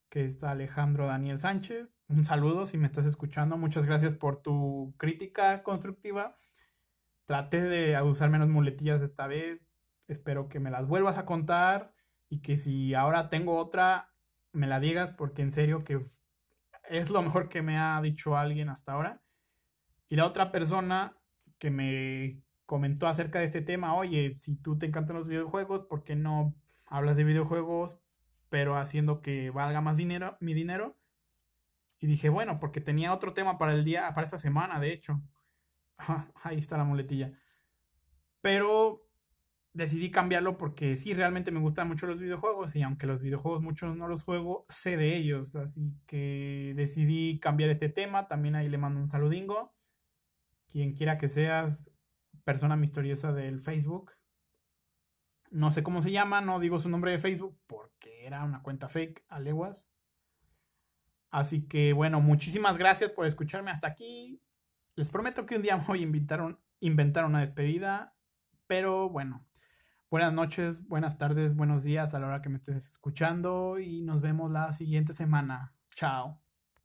S1: que es Alejandro Daniel Sánchez. Un saludo si me estás escuchando. Muchas gracias por tu crítica constructiva. Traté de usar menos muletillas esta vez. Espero que me las vuelvas a contar y que si ahora tengo otra, me la digas porque en serio que es lo mejor que me ha dicho alguien hasta ahora. Y la otra persona que me comentó acerca de este tema, oye, si tú te encantan los videojuegos, ¿por qué no hablas de videojuegos, pero haciendo que valga más dinero, mi dinero? Y dije, bueno, porque tenía otro tema para el día, para esta semana, de hecho. ahí está la muletilla. Pero decidí cambiarlo porque sí, realmente me gustan mucho los videojuegos y aunque los videojuegos muchos no los juego, sé de ellos. Así que decidí cambiar este tema. También ahí le mando un saludingo quien quiera que seas, persona misteriosa del Facebook. No sé cómo se llama, no digo su nombre de Facebook porque era una cuenta fake a leguas. Así que bueno, muchísimas gracias por escucharme hasta aquí. Les prometo que un día <laughs> voy a inventar una despedida, pero bueno, buenas noches, buenas tardes, buenos días a la hora que me estés escuchando y nos vemos la siguiente semana. Chao.